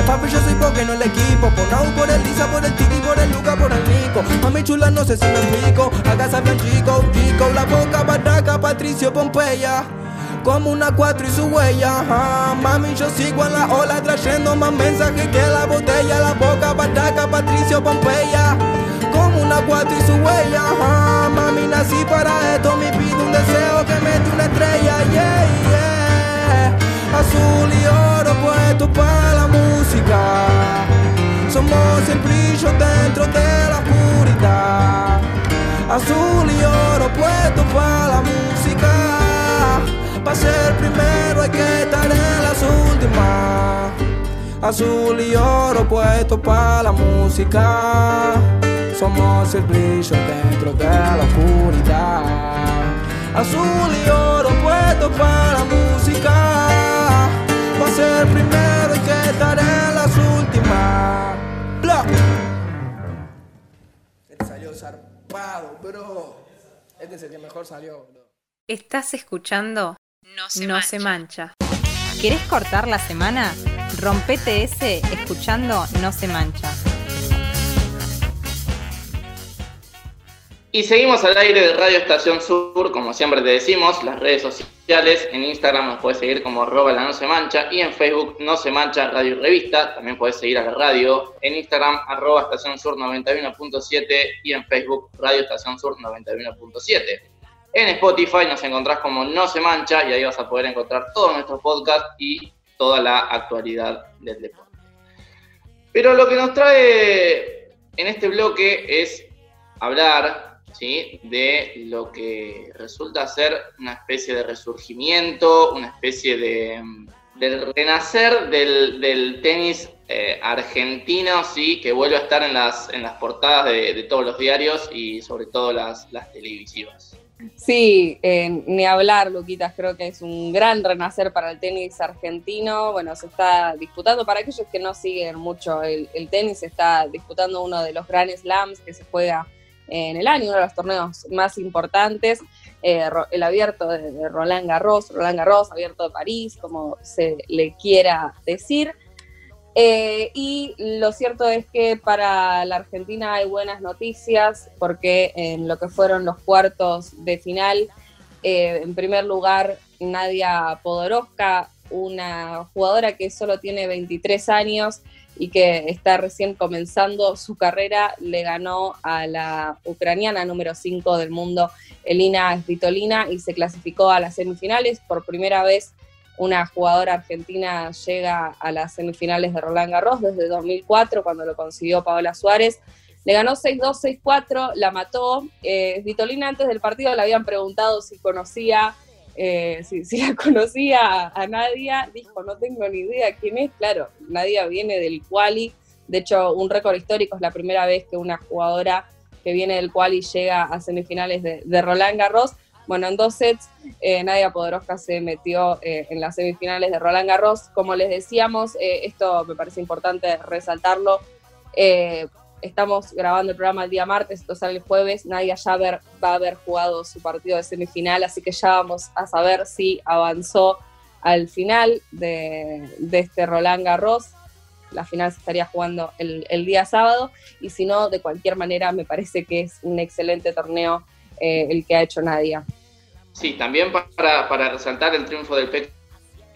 papi yo soy porque no el equipo, por Nau, por el Lisa, por el Titi, por el Luca, por el Nico, mami chula no sé si me explico, acá saben chico, chico, la boca, barraca, Patricio, Pompeya, como una cuatro y su huella. ajá. Mami, yo sigo en la ola trayendo más mensajes que la botella. La boca, bataca, Patricio, Pompeya. Como una cuatro y su huella. ajá. Mami, nací para esto. Me pido un deseo que mete una estrella. Azul y oro puesto para la música. Somos el brillo dentro de la oscuridad. Azul y oro puesto para la música. Para ser primero hay que estar en las últimas. Azul y oro puesto para la música. Somos el brillo dentro de la oscuridad. Azul y oro puesto para la música. Ser primero hay que estar en las últimas. Bla. Este salió zarpado, bro. Este es el que mejor salió, bro. Estás escuchando No se, mancha. ¿Querés cortar la semana? Rompete ese escuchando No se mancha. Y seguimos al aire de Radio Estación Sur, como siempre te decimos, las redes sociales. En Instagram nos puedes seguir como arroba no se mancha y en Facebook no se mancha Radio y Revista. También puedes seguir a la radio en Instagram arroba Estación Sur 91.7 y en Facebook Radio Estación Sur 91.7. En Spotify nos encontrás como No Se Mancha y ahí vas a poder encontrar todos nuestros podcasts y toda la actualidad del deporte. Pero lo que nos trae en este bloque es hablar de lo que resulta ser una especie de resurgimiento, una especie de del renacer del, del tenis eh, argentino, sí, que vuelve a estar en las, en las portadas de, de todos los diarios y sobre todo las, las televisivas. Sí, eh, ni hablar, Luquitas, creo que es un gran renacer para el tenis argentino. Bueno, se está disputando, para aquellos que no siguen mucho el, el tenis, se está disputando uno de los Grand Slams que se juega en el año, uno de los torneos más importantes, eh, el abierto de, de Roland Garros, Roland Garros, abierto de París, como se le quiera decir. Eh, y lo cierto es que para la Argentina hay buenas noticias porque en lo que fueron los cuartos de final, eh, en primer lugar, Nadia Podoroska, una jugadora que solo tiene 23 años y que está recién comenzando su carrera, le ganó a la ucraniana número 5 del mundo, Elina Svitolina, y se clasificó a las semifinales. Por primera vez una jugadora argentina llega a las semifinales de Roland Garros desde 2004, cuando lo consiguió Paola Suárez. Le ganó 6-2, 6-4, la mató. Eh, Svitolina antes del partido le habían preguntado si conocía, eh, si, la conocía a, Nadia. Dijo, no tengo ni idea quién es. Claro, Nadia viene del quali. De hecho, un récord histórico es la primera vez que una jugadora que viene del quali llega a semifinales de, Roland Garros. Bueno, en dos sets, eh, Nadia Podoroska se metió eh, en las semifinales de Roland Garros. Como les decíamos, esto me parece importante resaltarlo. Estamos grabando el programa el día martes, esto sale el jueves. Nadia ya va a haber jugado su partido de semifinal, así que ya vamos a saber si avanzó al final de, este Roland Garros. La final se estaría jugando el, día sábado y si no, de cualquier manera, me parece que es un excelente torneo eh, el que ha hecho Nadia. Sí, también para, resaltar el triunfo del Peque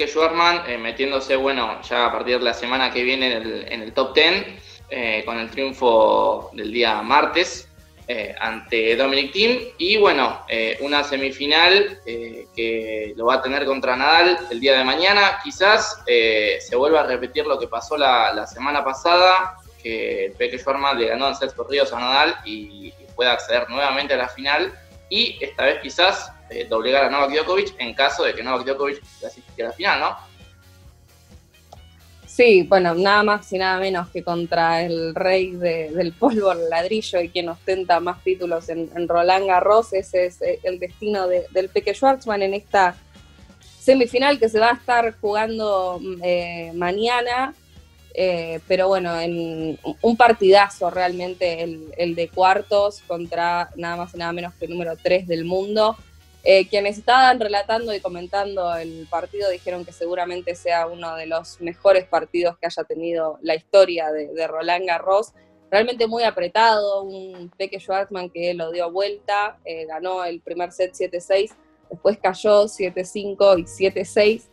Schwarman, eh, metiéndose, bueno, ya a partir de la semana que viene en el, en el top 10, eh, con el triunfo del día martes eh, ante Dominic Thiem. Y bueno, eh, una semifinal eh, que lo va a tener contra Nadal el día de mañana. Quizás eh, se vuelva a repetir lo que pasó la, semana pasada, que el Peque Schwarman le ganó en sets corridos a Nadal y, y pueda acceder nuevamente a la final y esta vez quizás eh, doblegar a Novak Djokovic en caso de que Novak Djokovic clasifique a la final, ¿no? Sí, bueno, nada más y nada menos que contra el rey de- del polvo, ladrillo y quien ostenta más títulos en, en Roland Garros. Ese es eh, el destino de- del Peque Schwartzman en esta semifinal que se va a estar jugando mm, eh, mañana. Eh, pero bueno, en un partidazo realmente el, el de cuartos contra nada más y nada menos que el número 3 del mundo. Eh, quienes estaban relatando y comentando el partido dijeron que seguramente sea uno de los mejores partidos que haya tenido la historia de, Roland Garros. Realmente muy apretado, un Peque Schwartzman que lo dio vuelta, eh, ganó el primer set 7-6, después cayó 7-5 y 7-6.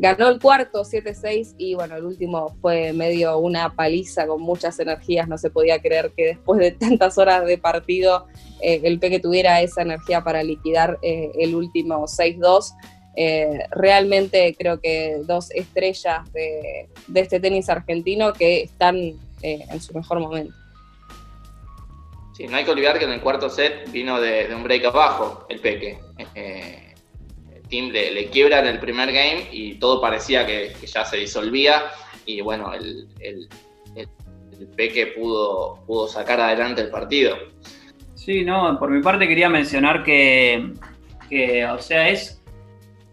Ganó el cuarto 7-6 y bueno, el último fue medio una paliza con muchas energías. No se podía creer que después de tantas horas de partido eh, el Peque tuviera esa energía para liquidar eh, el último 6-2. Eh, realmente creo que dos estrellas de, este tenis argentino que están en su mejor momento. Sí, no hay que olvidar que en el cuarto set vino de, un break abajo el Peque. Eh, team le, le quiebra en el primer game y todo parecía que, ya se disolvía. Y bueno, el, el- Peque pudo, pudo sacar adelante el partido. Sí, no, por mi parte quería mencionar que, que, o sea, es,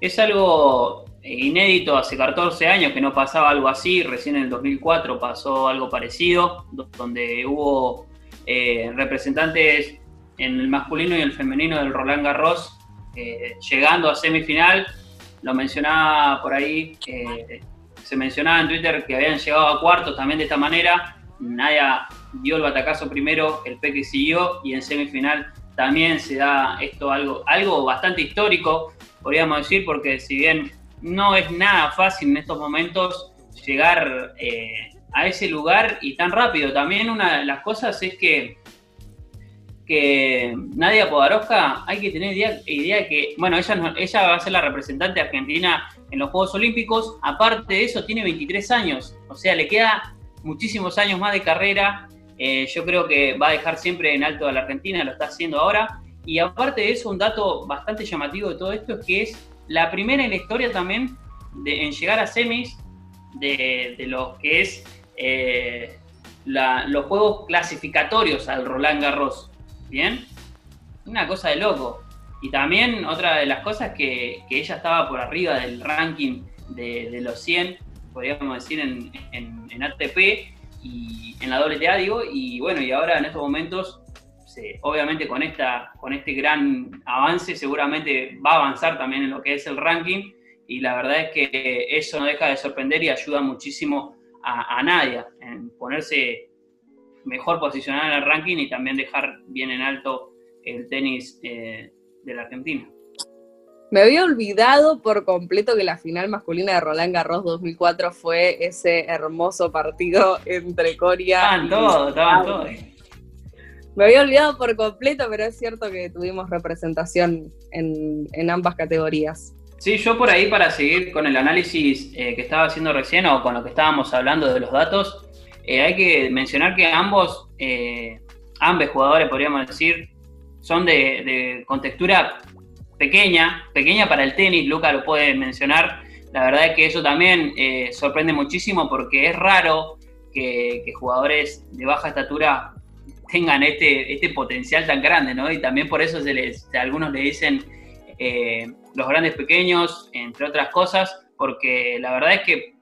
es algo inédito, hace 14 años que no pasaba algo así, recién en el 2004 pasó algo parecido, do- donde hubo eh, representantes en el masculino y el femenino del Roland Garros eh, llegando a semifinal, lo mencionaba por ahí, eh, se mencionaba en Twitter que habían llegado a cuartos también de esta manera, Naya dio el batacazo primero, el Peque siguió y en semifinal también se da esto algo, algo bastante histórico, podríamos decir, porque si bien no es nada fácil en estos momentos llegar eh, a ese lugar y tan rápido, también una de las cosas es que que Nadia Podarovska hay que tener idea, idea de que, bueno, ella, ella va a ser la representante argentina en los Juegos Olímpicos, aparte de eso tiene 23 años, o sea, le queda muchísimos años más de carrera, eh, yo creo que va a dejar siempre en alto a la Argentina, lo está haciendo ahora, y aparte de eso, un dato bastante llamativo de todo esto es que es la primera en la historia también de, en llegar a semis de, de lo que es eh, la- los juegos clasificatorios al Roland Garros. Una cosa de loco. Y también otra de las cosas que, que ella estaba por arriba del ranking de, los 100, podríamos decir, en, en- ATP y en la WTA, digo, y bueno, y ahora en estos momentos, obviamente con, esta, con este gran avance, seguramente va a avanzar también en lo que es el ranking, y la verdad es que eso no deja de sorprender y ayuda muchísimo a, a Nadia en ponerse mejor posicionada en el ranking y también dejar bien en alto el tenis eh, de la Argentina. Me había olvidado por completo que la final masculina de Roland Garros 2004 fue ese hermoso partido entre Coria Estaban todos, estaban todos. Me había olvidado por completo, pero es cierto que tuvimos representación en, en ambas categorías. Sí, yo por ahí para seguir con el análisis eh, que estaba haciendo recién o con lo que estábamos hablando de los datos, eh, hay que mencionar que ambos, eh, ambos jugadores, podríamos decir, son de, de contextura pequeña, pequeña para el tenis, Luca lo puede mencionar. La verdad es que eso también eh, sorprende muchísimo porque es raro que, jugadores de baja estatura tengan este, este potencial tan grande, ¿no? Y también por eso se les, a algunos le dicen los grandes pequeños, entre otras cosas, porque la verdad es que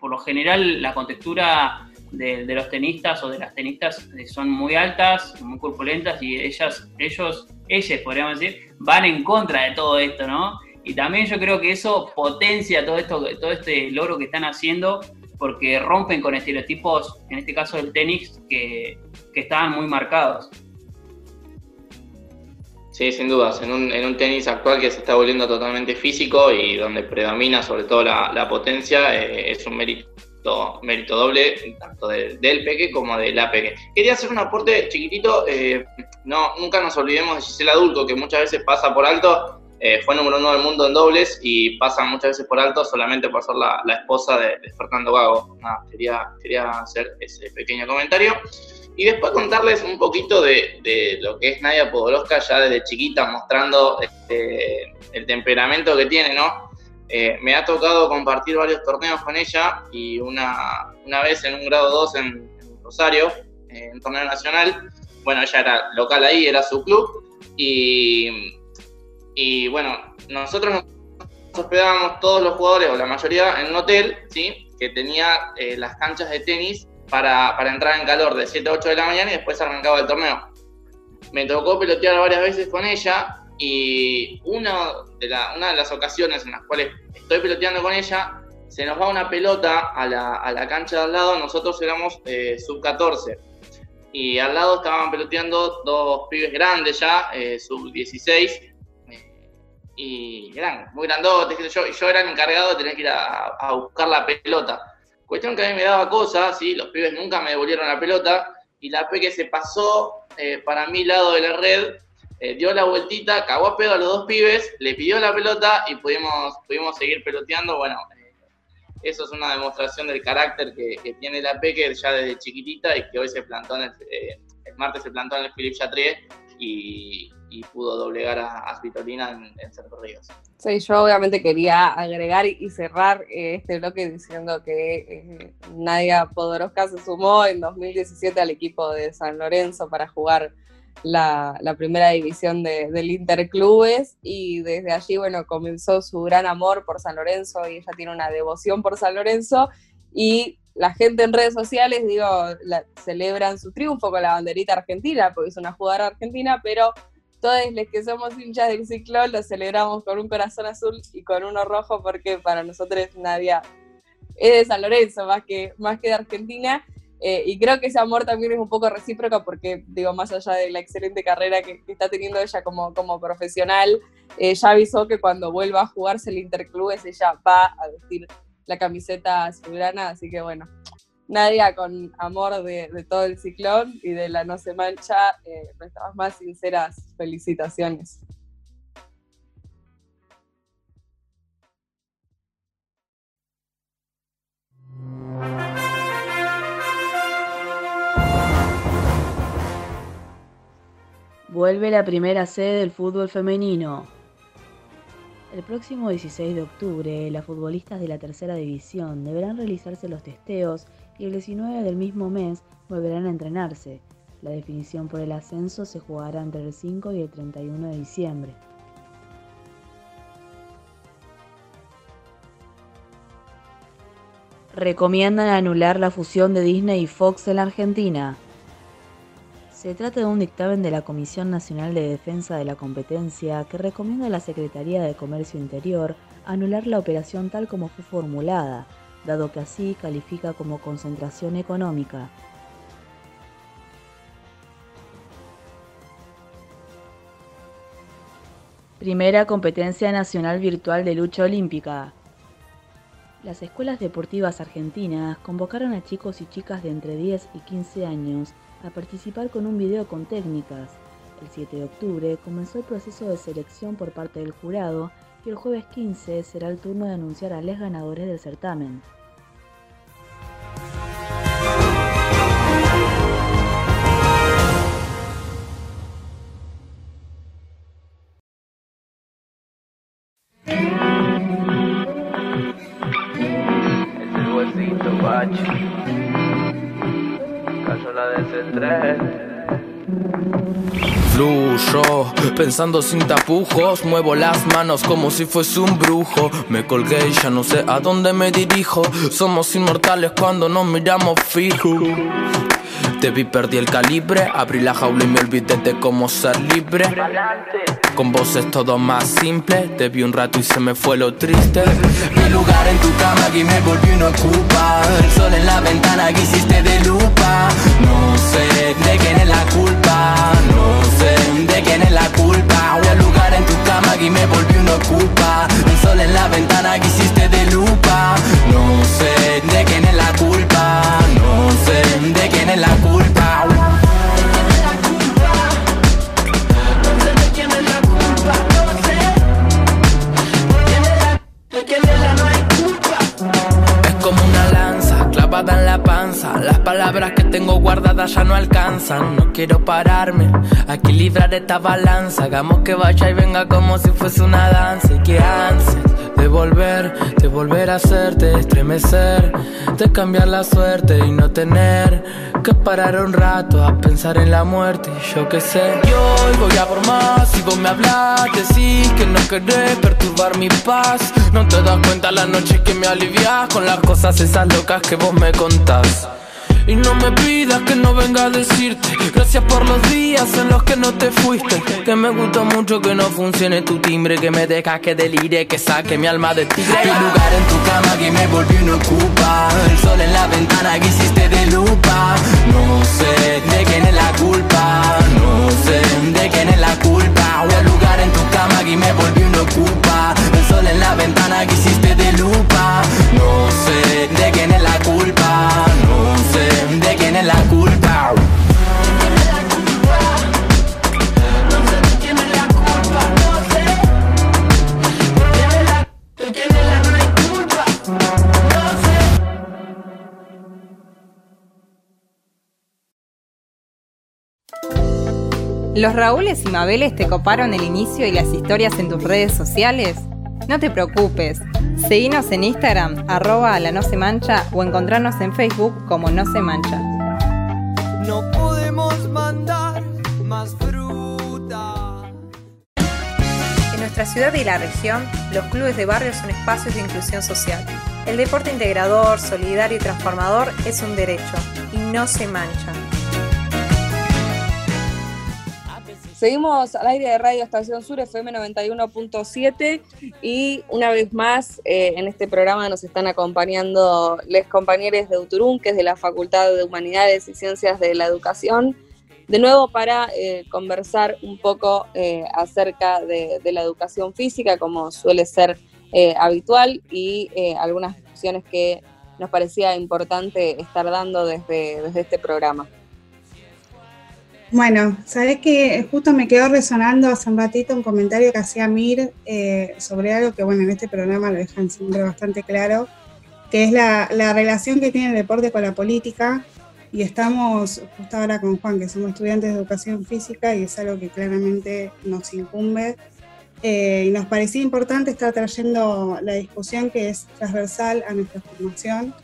por lo general la contextura de, los tenistas o de las tenistas eh, son muy altas, muy corpulentas y ellas, ellos, ellas podríamos decir, van en contra de todo esto, ¿no? Y también yo creo que eso potencia todo esto, todo este logro que están haciendo, porque rompen con estereotipos, en este caso del tenis, que, que estaban muy marcados. Sí, sin dudas. En un, en un tenis actual que se está volviendo totalmente físico y donde predomina sobre todo la, la potencia, eh, es un mérito, mérito doble, tanto de- del Peque como de la Peque. Quería hacer un aporte chiquitito. eh, no, nunca nos olvidemos de Gisela Dulco, que muchas veces pasa por alto. eh, fue número uno del mundo en dobles y pasa muchas veces por alto solamente por ser la, esposa de, Fernando Gago. Quería, quería hacer ese pequeño comentario. Y después contarles un poquito de, de lo que es Nadia Podoroska ya desde chiquita, mostrando este, el temperamento que tiene, ¿no? Eh, me ha tocado compartir varios torneos con ella y una, una vez en un grado 2 en, en Rosario, en un torneo nacional, bueno, ella era local ahí, era su club, y, y bueno, nosotros nos hospedábamos todos los jugadores, o la mayoría, en un hotel, ¿sí? Que tenía eh, las canchas de tenis para, para entrar en calor de 7 a 8 de la mañana y después arrancaba el torneo. Me tocó pelotear varias veces con ella y una de, la- una de las ocasiones en las cuales estoy peloteando con ella, se nos va una pelota a la, a la cancha de al lado, nosotros éramos eh, sub 14 y al lado estaban peloteando dos pibes grandes ya, eh, sub 16 y eran muy grandotes, yo, y yo era el encargado de tener que ir a, a buscar la pelota. Cuestión que a mí me daba cosas, ¿sí? los pibes nunca me devolvieron la pelota, y la P que se pasó eh, para mi lado de la red, eh, dio la vueltita, cagó a pedo a los dos pibes, le pidió la pelota y pudimos, pudimos seguir peloteando. Bueno, eh, eso es una demostración del carácter que, que tiene la P que ya desde chiquitita y que hoy se plantó en el, eh, el martes se plantó en el Philippe Chatrier y, y pudo doblegar a, a en, en Cerro Ríos. Sí, yo obviamente quería agregar y cerrar eh, este bloque diciendo que eh, Nadia Podoroska se sumó en 2017 al equipo de San Lorenzo para jugar la, primera división de- del Interclubes y desde allí, bueno, comenzó su gran amor por San Lorenzo y ella tiene una devoción por San Lorenzo y la gente en redes sociales, digo, la- celebran su triunfo con la banderita argentina, porque es una jugadora argentina, pero todos los que somos hinchas del ciclón lo celebramos con un corazón azul y con uno rojo porque para nosotros Nadia es de San Lorenzo más que, más que de Argentina. Eh, y creo que ese amor también es un poco recíproco porque, digo, más allá de la excelente carrera que, está teniendo ella como, como profesional, eh, ya avisó que cuando vuelva a jugarse el Interclubes ella va a vestir la camiseta azulgrana, así que bueno, Nadia con amor de, de todo el ciclón y de la No Se Mancha, eh, nuestras más sinceras felicitaciones. Vuelve la primera sede del fútbol femenino. El próximo 16 de octubre, las futbolistas de la tercera división deberán realizarse los testeos y el 19 del mismo mes volverán a entrenarse. La definición por el ascenso se jugará entre el 5 y el 31 de diciembre. Recomiendan anular la fusión de Disney y Fox en la Argentina. Se trata de un dictamen de la Comisión Nacional de Defensa de la Competencia que recomienda a la Secretaría de Comercio Interior anular la operación tal como fue formulada, dado que así califica como concentración económica. Primera competencia nacional virtual de lucha olímpica. Las escuelas deportivas argentinas convocaron a chicos y chicas de entre 10 y 15 años a participar con un video con técnicas. El 7 de octubre comenzó el proceso de selección por parte del jurado y el jueves 15 será el turno de anunciar a los ganadores del certamen. El la Fluyo, pensando sin tapujos, muevo las manos como si fuese un brujo. Me colgué y ya no sé a dónde me dirijo. Somos inmortales cuando nos miramos fijo. Te vi, perdí el calibre, abrí la jaula y me olvidé de cómo ser libre. Con vos es todo más simple, te vi un rato y se me fue lo triste. Mi lugar en tu cama aquí me volvió una culpa. El sol en la ventana que hiciste de lupa. No sé de quién es la culpa, no sé de quién es la culpa. Al lugar en tu cama aquí me volvió una culpa. El sol en la ventana que hiciste de lupa. No sé de No quiero pararme equilibrar esta balanza. Hagamos que vaya y venga como si fuese una danza. Y que ansias de volver, de volver a hacerte estremecer, de cambiar la suerte y no tener que parar un rato a pensar en la muerte. Y yo qué sé, yo hoy voy a por más. Si vos me hablas, decís que no querés perturbar mi paz. No te das cuenta la noche que me alivias con las cosas esas locas que vos me contás. Y no me pidas que no venga a decirte. Gracias por los días en los que no te fuiste. Que me gustó mucho que no funcione tu timbre. Que me dejas que delire, que saque mi alma de tigre Tu lugar en tu cama que me volvió no ocupa. El sol en la ventana que hiciste de lupa. No sé de quién es la culpa. No sé de quién es la culpa. El lugar en tu cama que me volvió no ocupa. El sol en la ventana que hiciste de lupa. No sé de quién es la culpa. No es la culpa ¿Los Raúles y Mabeles te coparon el inicio y las historias en tus redes sociales? No te preocupes, seguinos en Instagram, arroba la no se mancha o encontrarnos en Facebook como no se mancha. No podemos mandar más fruta. En nuestra ciudad y la región, los clubes de barrio son espacios de inclusión social. El deporte integrador, solidario y transformador es un derecho y no se mancha. Seguimos al aire de Radio Estación Sur, FM 91.7 y una vez más eh, en este programa nos están acompañando les compañeros de Uturún, que es de la Facultad de Humanidades y Ciencias de la Educación, de nuevo para eh, conversar un poco eh, acerca de, la educación física, como suele ser eh, habitual, y eh, algunas discusiones que nos parecía importante estar dando desde, desde este programa. Bueno, sabes que justo me quedó resonando hace un ratito un comentario que hacía Mir eh, sobre algo que, bueno, en este programa lo dejan siempre bastante claro, que es la, la relación que tiene el deporte con la política. Y estamos justo ahora con Juan, que somos estudiantes de educación física y es algo que claramente nos incumbe. Eh, y nos parecía importante estar trayendo la discusión que es transversal a nuestra formación.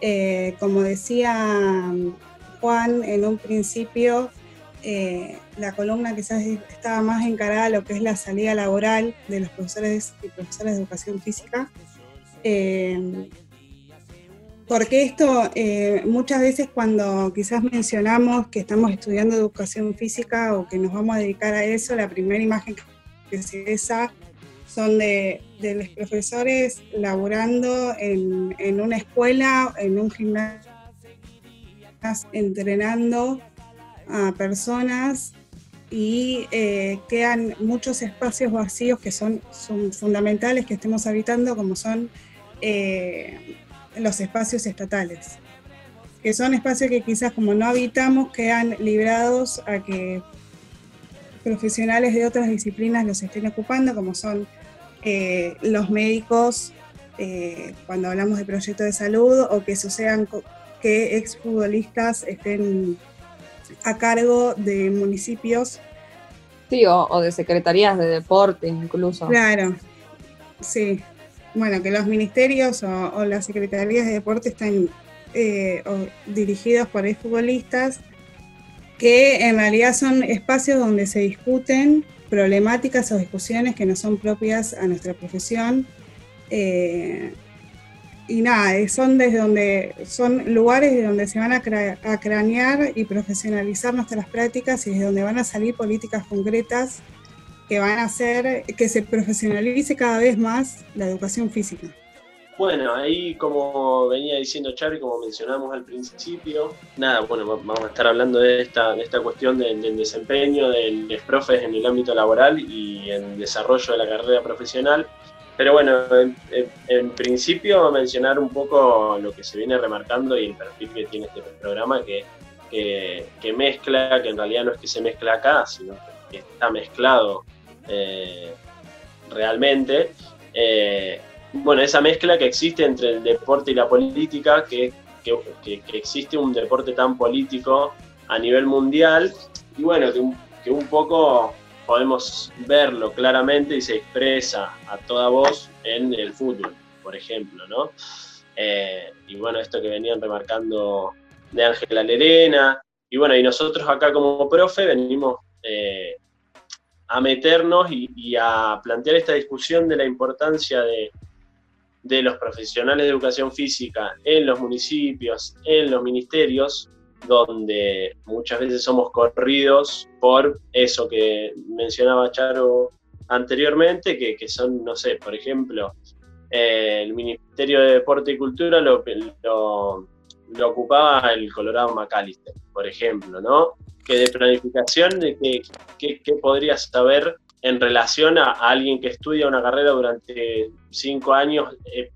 Eh, como decía Juan en un principio, eh, la columna quizás estaba más encarada a lo que es la salida laboral de los profesores y profesoras de educación física. Eh, porque esto eh, muchas veces cuando quizás mencionamos que estamos estudiando educación física o que nos vamos a dedicar a eso, la primera imagen que se esa son de, de los profesores laborando en, en una escuela, en un gimnasio, entrenando a personas y eh, quedan muchos espacios vacíos que son, son fundamentales que estemos habitando, como son eh, los espacios estatales, que son espacios que quizás como no habitamos quedan librados a que profesionales de otras disciplinas los estén ocupando, como son eh, los médicos, cuando hablamos de proyectos de salud, o que sucedan que exfutbolistas estén a cargo de municipios. Sí, o, o de secretarías de deporte incluso. Claro, sí. Bueno, que los ministerios o, o las secretarías de deporte están eh, o dirigidos por exfutbolistas, que en realidad son espacios donde se discuten problemáticas o discusiones que no son propias a nuestra profesión. Eh, y nada, son desde donde son lugares de donde se van a, cra- cranear y profesionalizar nuestras prácticas y desde donde van a salir políticas concretas que van a hacer que se profesionalice cada vez más la educación física. Bueno, ahí como venía diciendo Charlie, como mencionamos al principio, nada, bueno, va- vamos a estar hablando de esta, de esta cuestión del, del desempeño de los profes en el ámbito laboral y el desarrollo de la carrera profesional. Pero bueno, en, principio mencionar un poco lo que se viene remarcando y el perfil que tiene este programa, que, que, que mezcla, que en realidad no es que se mezcla acá, sino que está mezclado eh, realmente. Eh, bueno, esa mezcla que existe entre el deporte y la política, que que, que- que existe un deporte tan político a nivel mundial y bueno, que un, que un poco podemos verlo claramente y se expresa a toda voz en el fútbol, por ejemplo, ¿no? Eh, y bueno, esto que venían remarcando de Ángela Lerena, y bueno, y nosotros acá como profe venimos eh, a meternos y, y a plantear esta discusión de la importancia de, de los profesionales de educación física en los municipios, en los ministerios, donde muchas veces somos corridos por eso que mencionaba Charo anteriormente, que, que son, no sé, por ejemplo, eh, el Ministerio de Deporte y Cultura lo, lo- ocupaba el Colorado McAllister, por ejemplo, ¿no? Que de planificación, de que, podrías saber en relación a, a alguien que estudia una carrera durante cinco años, eh,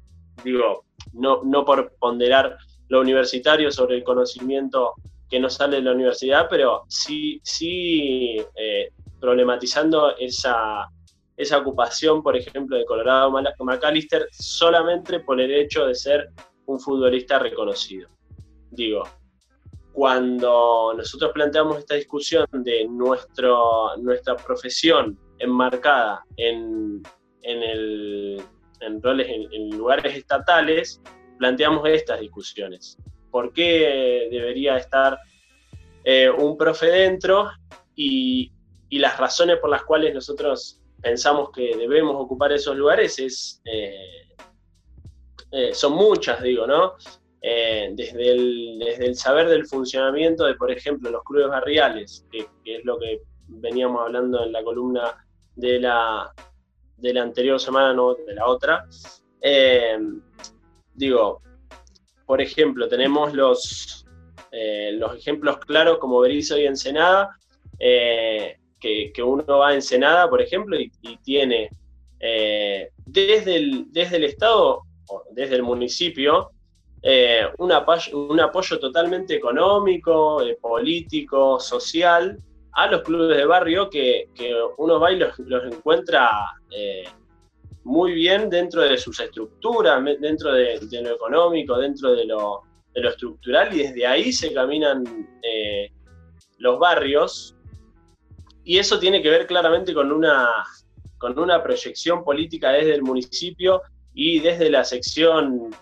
digo, no, no por ponderar lo universitario sobre el conocimiento que no sale de la universidad, pero sí, sí eh, problematizando esa, esa ocupación, por ejemplo, de Colorado McAllister solamente por el hecho de ser un futbolista reconocido. Digo, cuando nosotros planteamos esta discusión de nuestro, nuestra profesión enmarcada en, en, el- en roles, en lugares estatales, planteamos estas discusiones. ¿Por qué debería estar eh, un profe dentro y, y las razones por las cuales nosotros pensamos que debemos ocupar esos lugares es, eh, eh, son muchas, digo, ¿no? Desde, el, desde el saber del funcionamiento de, por ejemplo, los clubes barriales, que, es lo que veníamos hablando en la columna de la, de la anterior semana, no de la otra. Digo, por ejemplo, tenemos los, eh, los ejemplos claros como Berizo y Ensenada, eh, que, que uno va a Ensenada, por ejemplo, y, tiene eh, desde, el, desde el Estado, o desde el municipio, eh, un, apoyo, apoyo totalmente económico, político, social a los clubes de barrio que, que uno va y los, los encuentra muy bien dentro de sus estructuras, dentro de, de lo económico, dentro de lo, de lo estructural, y desde ahí se caminan eh, los barrios. Y eso tiene que ver claramente con una, con una proyección política desde el municipio y desde la sección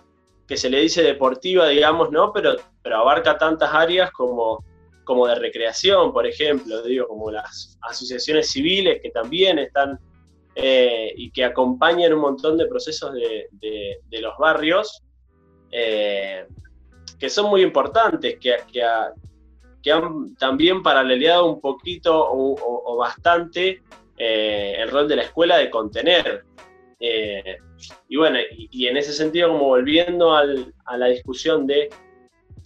que se le dice deportiva, digamos, ¿no? Pero, pero abarca tantas áreas como, como de recreación, por ejemplo, digo, como las asociaciones civiles que también están eh, y que acompañan un montón de procesos de, los barrios, eh, que son muy importantes, que, que, que han también paraleleado un poquito o, bastante eh, el rol de la escuela de contener. Y bueno, y, en ese sentido, como volviendo a la discusión de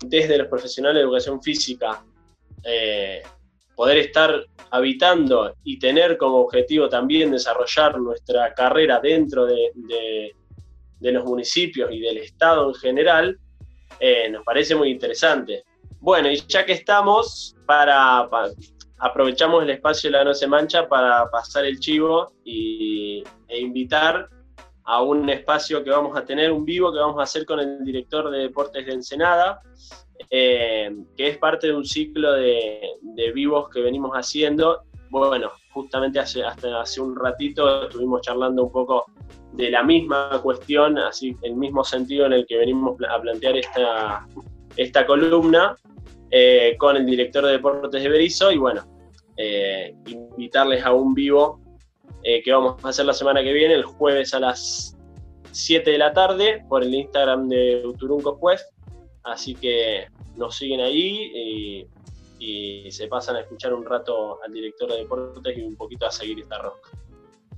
desde los profesionales de educación física, poder estar habitando y tener como objetivo también desarrollar nuestra carrera dentro de, los municipios y del Estado en general, eh, nos parece muy interesante. Bueno, y ya que estamos, para, pa- aprovechamos el espacio de la No Se Mancha para pasar el chivo y, e invitar a un espacio que vamos a tener, un vivo que vamos a hacer con el director de Deportes de Ensenada, eh, que es parte de un ciclo de, vivos que venimos haciendo. Bueno, justamente hace, hasta hace un ratito estuvimos charlando un poco de la misma cuestión, así el mismo sentido en el que venimos a plantear esta, esta columna eh, con el director de Deportes de Berizo y bueno, eh, invitarles a un vivo que vamos a hacer la semana que viene, el jueves a las 7 de la tarde, por el Instagram de Uturunco Quest. Así que nos siguen ahí y, y se pasan a escuchar un rato al director de deportes y un poquito a seguir esta roca.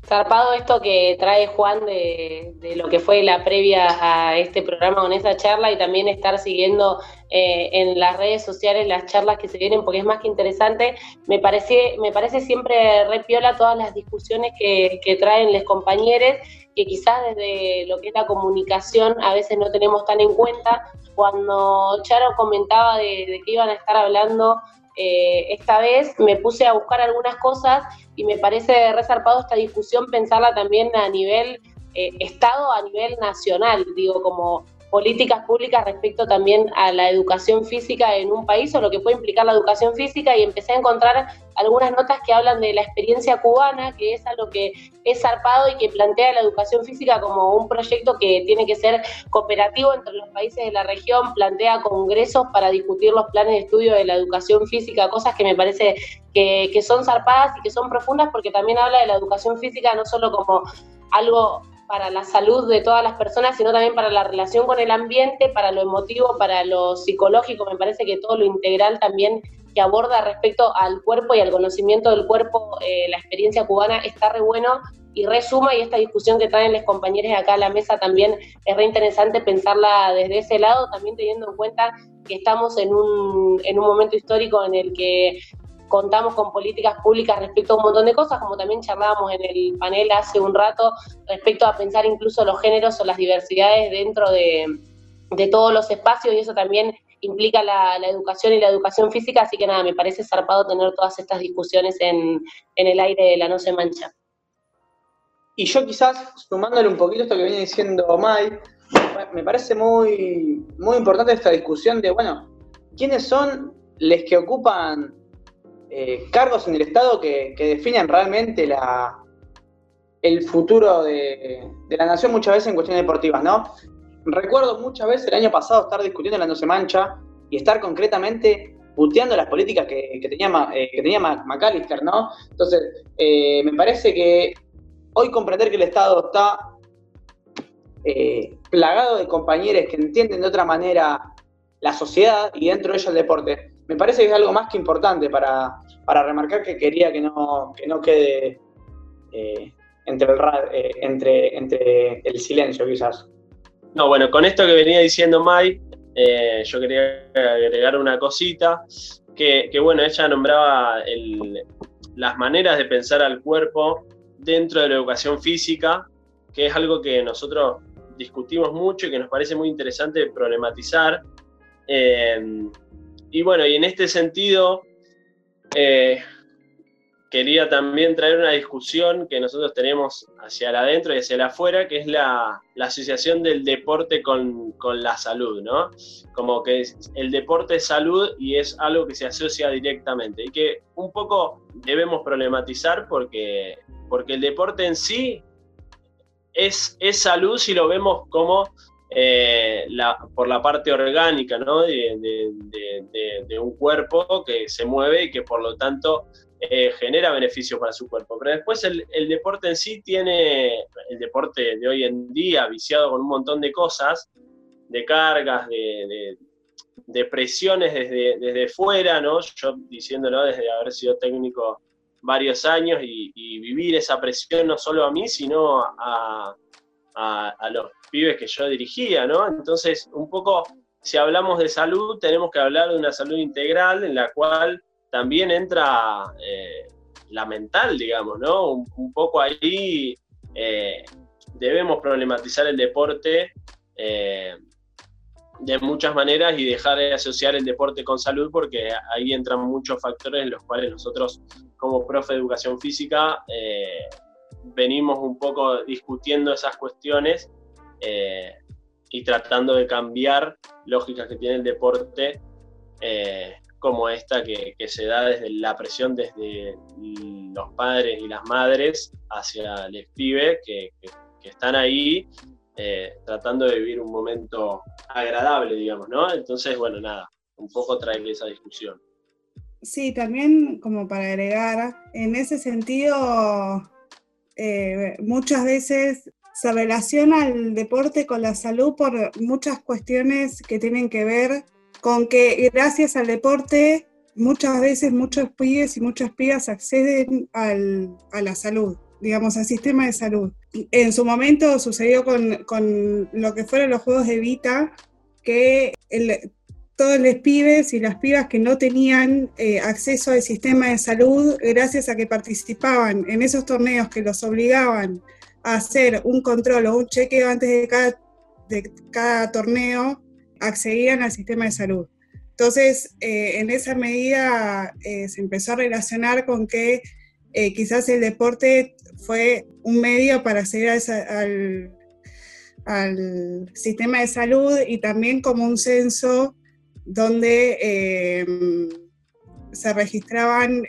Zarpado esto que trae Juan de, lo que fue la previa a este programa con esa charla y también estar siguiendo eh, en las redes sociales las charlas que se vienen porque es más que interesante. Me parece, me parece siempre re piola todas las discusiones que traen los compañeros que quizás desde lo que es la comunicación a veces no tenemos tan en cuenta. Cuando Charo comentaba de, de que iban a estar hablando eh, esta vez, me puse a buscar algunas cosas y me parece resarpado esta discusión pensarla también a nivel eh, Estado, a nivel nacional, digo, como políticas públicas respecto también a la educación física en un país o lo que puede implicar la educación física y empecé a encontrar algunas notas que hablan de la experiencia cubana, que es algo que es zarpado y que plantea la educación física como un proyecto que tiene que ser cooperativo entre los países de la región, plantea congresos para discutir los planes de estudio de la educación física, cosas que me parece que, que son zarpadas y que son profundas porque también habla de la educación física no solo como algo para la salud de todas las personas, sino también para la relación con el ambiente, para lo emotivo, para lo psicológico. Me parece que todo lo integral también que aborda respecto al cuerpo y al conocimiento del cuerpo, eh, la experiencia cubana está re bueno y resuma y esta discusión que traen los compañeros acá a la mesa también es re interesante pensarla desde ese lado, también teniendo en cuenta que estamos en un, en un momento histórico en el que contamos con políticas públicas respecto a un montón de cosas, como también charlábamos en el panel hace un rato, respecto a pensar incluso los géneros o las diversidades dentro de, todos los espacios y eso también implica la, educación y la educación física, así que nada, me parece zarpado tener todas estas discusiones en, en el aire de la No se mancha. Y yo quizás, sumándole un poquito esto que viene diciendo Mai, me parece muy, muy importante esta discusión de, bueno, ¿quiénes son los que ocupan eh, cargos en el Estado que, que definen realmente la, el futuro de, la nación muchas veces en cuestiones deportivas, ¿no? Recuerdo muchas veces el año pasado estar discutiendo la No se mancha y estar concretamente puteando las políticas que, tenía, eh, tenía ¿no? Entonces, eh, me parece que hoy comprender que el Estado está eh, plagado de compañeros que entienden de otra manera la sociedad y dentro de ella el deporte, me parece que es algo más que importante para, para remarcar que quería que no, que no quede eh, entre, el, eh, entre, el silencio quizás. No, bueno, con esto que venía diciendo Mai, eh, yo quería agregar una cosita, que, que bueno, ella nombraba las maneras de pensar al cuerpo dentro de la educación física, que es algo que nosotros discutimos mucho y que nos parece muy interesante problematizar. Eh, y bueno, y en este sentido, eh, quería también traer una discusión que nosotros tenemos hacia el adentro y hacia el afuera, que es la, asociación del deporte con, con, la salud, ¿no? Como que el deporte es salud y es algo que se asocia directamente y que un poco debemos problematizar porque, porque el deporte en sí es, es salud si lo vemos como eh, por la parte orgánica ¿no? de, un cuerpo que se mueve y que por lo tanto eh, genera beneficios para su cuerpo. Pero después el, deporte en sí tiene, el deporte de hoy en día, viciado con un montón de cosas, de cargas, de, presiones desde, desde fuera, ¿no? yo diciéndolo desde haber sido técnico varios años y, vivir esa presión no solo a mí, sino a los pibes que yo dirigía, ¿no? Entonces, un poco, si hablamos de salud, tenemos que hablar de una salud integral en la cual también entra eh, la mental, digamos, ¿no? Un, poco ahí eh, debemos problematizar el deporte eh, de muchas maneras y dejar de asociar el deporte con salud porque ahí entran muchos factores en los cuales nosotros como profe de educación física venimos un poco discutiendo esas cuestiones eh, y tratando de cambiar lógicas que tiene el deporte, eh, como esta que, se da desde la presión desde los padres y las madres hacia los pibes que, están ahí eh, tratando de vivir un momento agradable, digamos, ¿no? Entonces, bueno, nada, un poco trae esa discusión. Sí, también como para agregar, en ese sentido, muchas veces se relaciona el deporte con la salud por muchas cuestiones que tienen que ver con que gracias al deporte muchas veces muchos pibes y muchas pibas acceden al, a la salud, digamos, al sistema de salud. En su momento sucedió con, con lo que fueron los Juegos de Vita, que todos los pibes y las pibas que no tenían eh, acceso al sistema de salud, gracias a que participaban en esos torneos que los obligaban hacer un control o un chequeo antes de cada, de cada torneo, accedían al sistema de salud. Entonces, eh, en esa medida eh, se empezó a relacionar con que eh, quizás el deporte fue un medio para acceder al, al sistema de salud y también como un censo donde eh, se registraban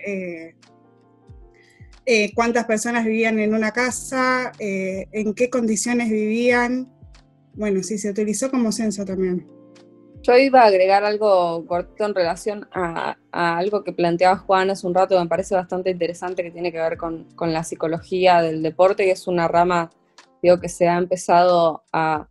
eh, cuántas personas vivían en una casa, eh, en qué condiciones vivían. Bueno, sí, se utilizó como censo también. Yo iba a agregar algo corto en relación a, algo que planteaba Juan hace un rato, que me parece bastante interesante, que tiene que ver con, con la psicología del deporte, que es una rama, digo, que se ha empezado a,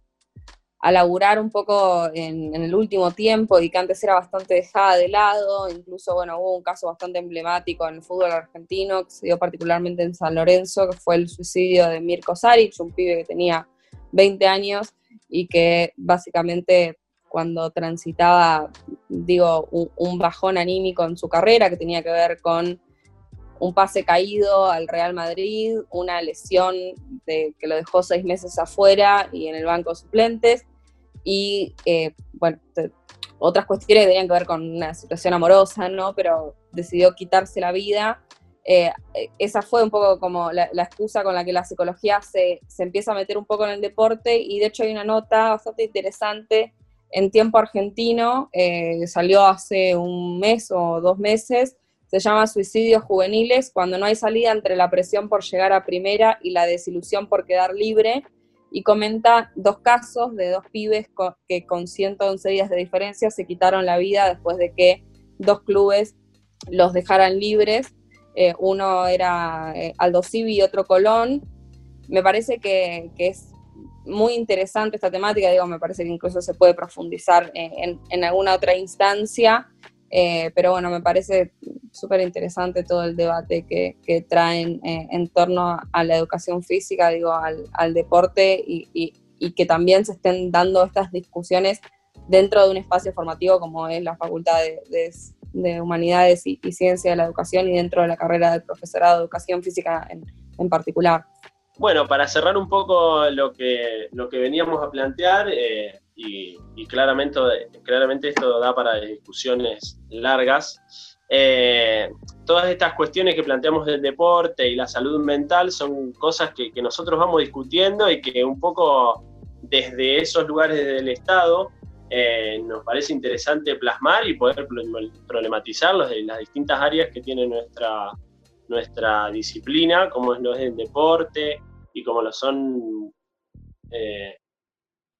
a laburar un poco en, el último tiempo y que antes era bastante dejada de lado, incluso, bueno, hubo un caso bastante emblemático en el fútbol argentino, que se dio particularmente en San Lorenzo, que fue el suicidio de Mirko Saric, un pibe que tenía 20 años y que básicamente cuando transitaba, digo, un, bajón anímico en su carrera que tenía que ver con un pase caído al Real Madrid, una lesión que lo dejó seis meses afuera y en el banco suplentes, y eh, bueno, te- otras cuestiones que tenían que ver con una situación amorosa, ¿no? Pero decidió quitarse la vida. Eh, esa fue un poco como la, la excusa con la que la psicología se, se empieza a meter un poco en el deporte y de hecho hay una nota bastante interesante en tiempo argentino, eh, salió hace un mes o dos meses, se llama Suicidios Juveniles, cuando no hay salida entre la presión por llegar a primera y la desilusión por quedar libre, y comenta dos casos de dos pibes que con 111 días de diferencia se quitaron la vida después de que dos clubes los dejaran libres. Eh, uno era eh, Aldo Civi y otro Colón. Me parece que, que es muy interesante esta temática, digo, me parece que incluso se puede profundizar eh, en, en alguna otra instancia, eh, pero bueno, me parece súper interesante todo el debate que, que traen eh, en torno a, la educación física, digo, al, deporte y, y- que también se estén dando estas discusiones dentro de un espacio formativo como es la Facultad de, de- de Humanidades y, y Ciencia de la Educación y dentro de la carrera del profesorado de Educación Física en, en particular. Bueno, para cerrar un poco lo que, lo que veníamos a plantear, eh, y, claramente, claramente esto da para discusiones largas, eh, todas estas cuestiones que planteamos del deporte y la salud mental son cosas que, nosotros vamos discutiendo y que un poco desde esos lugares del Estado eh, nos parece interesante plasmar y poder problematizarlos de las distintas áreas que tiene nuestra, nuestra disciplina, como es lo es el deporte y como lo son eh,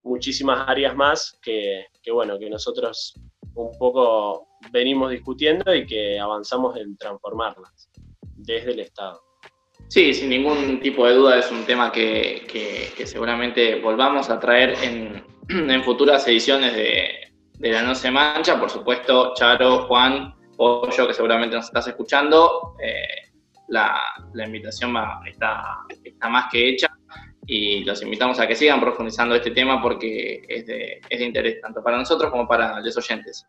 muchísimas áreas más que, bueno, que nosotros un poco venimos discutiendo y que avanzamos en transformarlas desde el Estado. Sí, sin ningún tipo de duda es un tema que, seguramente volvamos a traer en, futuras ediciones de, La No Se Mancha. Por supuesto, Charo, Juan, Pollo, que seguramente nos estás escuchando, eh, la, la invitación va- está, está más que hecha y los invitamos a que sigan profundizando este tema porque es de, es de interés tanto para nosotros como para los oyentes.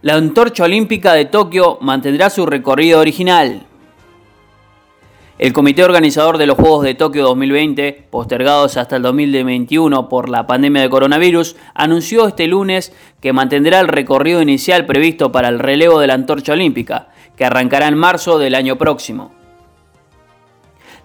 La antorcha olímpica de Tokio mantendrá su recorrido original. El comité organizador de los Juegos de Tokio 2020, postergados hasta el 2021 por la pandemia de coronavirus, anunció este lunes que mantendrá el recorrido inicial previsto para el relevo de la antorcha olímpica, que arrancará en marzo del año próximo.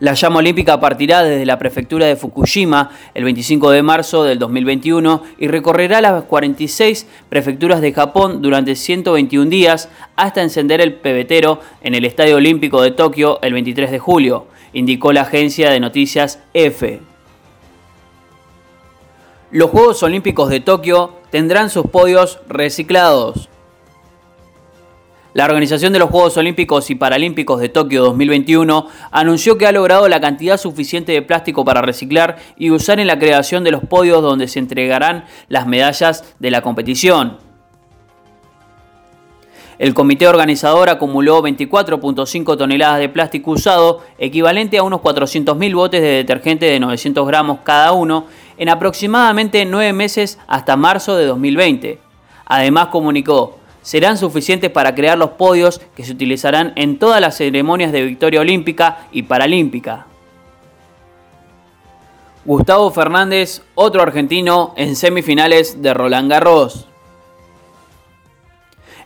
La llama olímpica partirá desde la prefectura de Fukushima el 25 de marzo del 2021 y recorrerá las 46 prefecturas de Japón durante 121 días hasta encender el pebetero en el Estadio Olímpico de Tokio el 23 de julio, indicó la agencia de noticias EFE. Los Juegos Olímpicos de Tokio tendrán sus podios reciclados. La Organización de los Juegos Olímpicos y Paralímpicos de Tokio 2021 anunció que ha logrado la cantidad suficiente de plástico para reciclar y usar en la creación de los podios donde se entregarán las medallas de la competición. El comité organizador acumuló 24.5 toneladas de plástico usado, equivalente a unos 400.000 botes de detergente de 900 gramos cada uno, en aproximadamente 9 meses hasta marzo de 2020. Además comunicó, serán suficientes para crear los podios que se utilizarán en todas las ceremonias de victoria olímpica y paralímpica. Gustavo Fernández, otro argentino en semifinales de Roland Garros.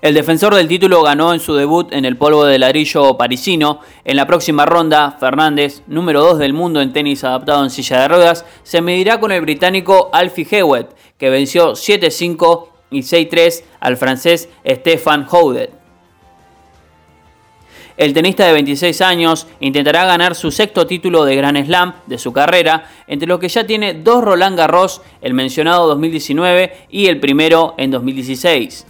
El defensor del título ganó en su debut en el polvo de ladrillo parisino. En la próxima ronda, Fernández, número 2 del mundo en tenis adaptado en silla de ruedas, se medirá con el británico Alfie Hewitt, que venció 7-5 y 6-3 al francés Stefan Houdet. El tenista de 26 años intentará ganar su sexto título de Grand Slam de su carrera, entre los que ya tiene dos Roland Garros, el mencionado 2019 y el primero en 2016.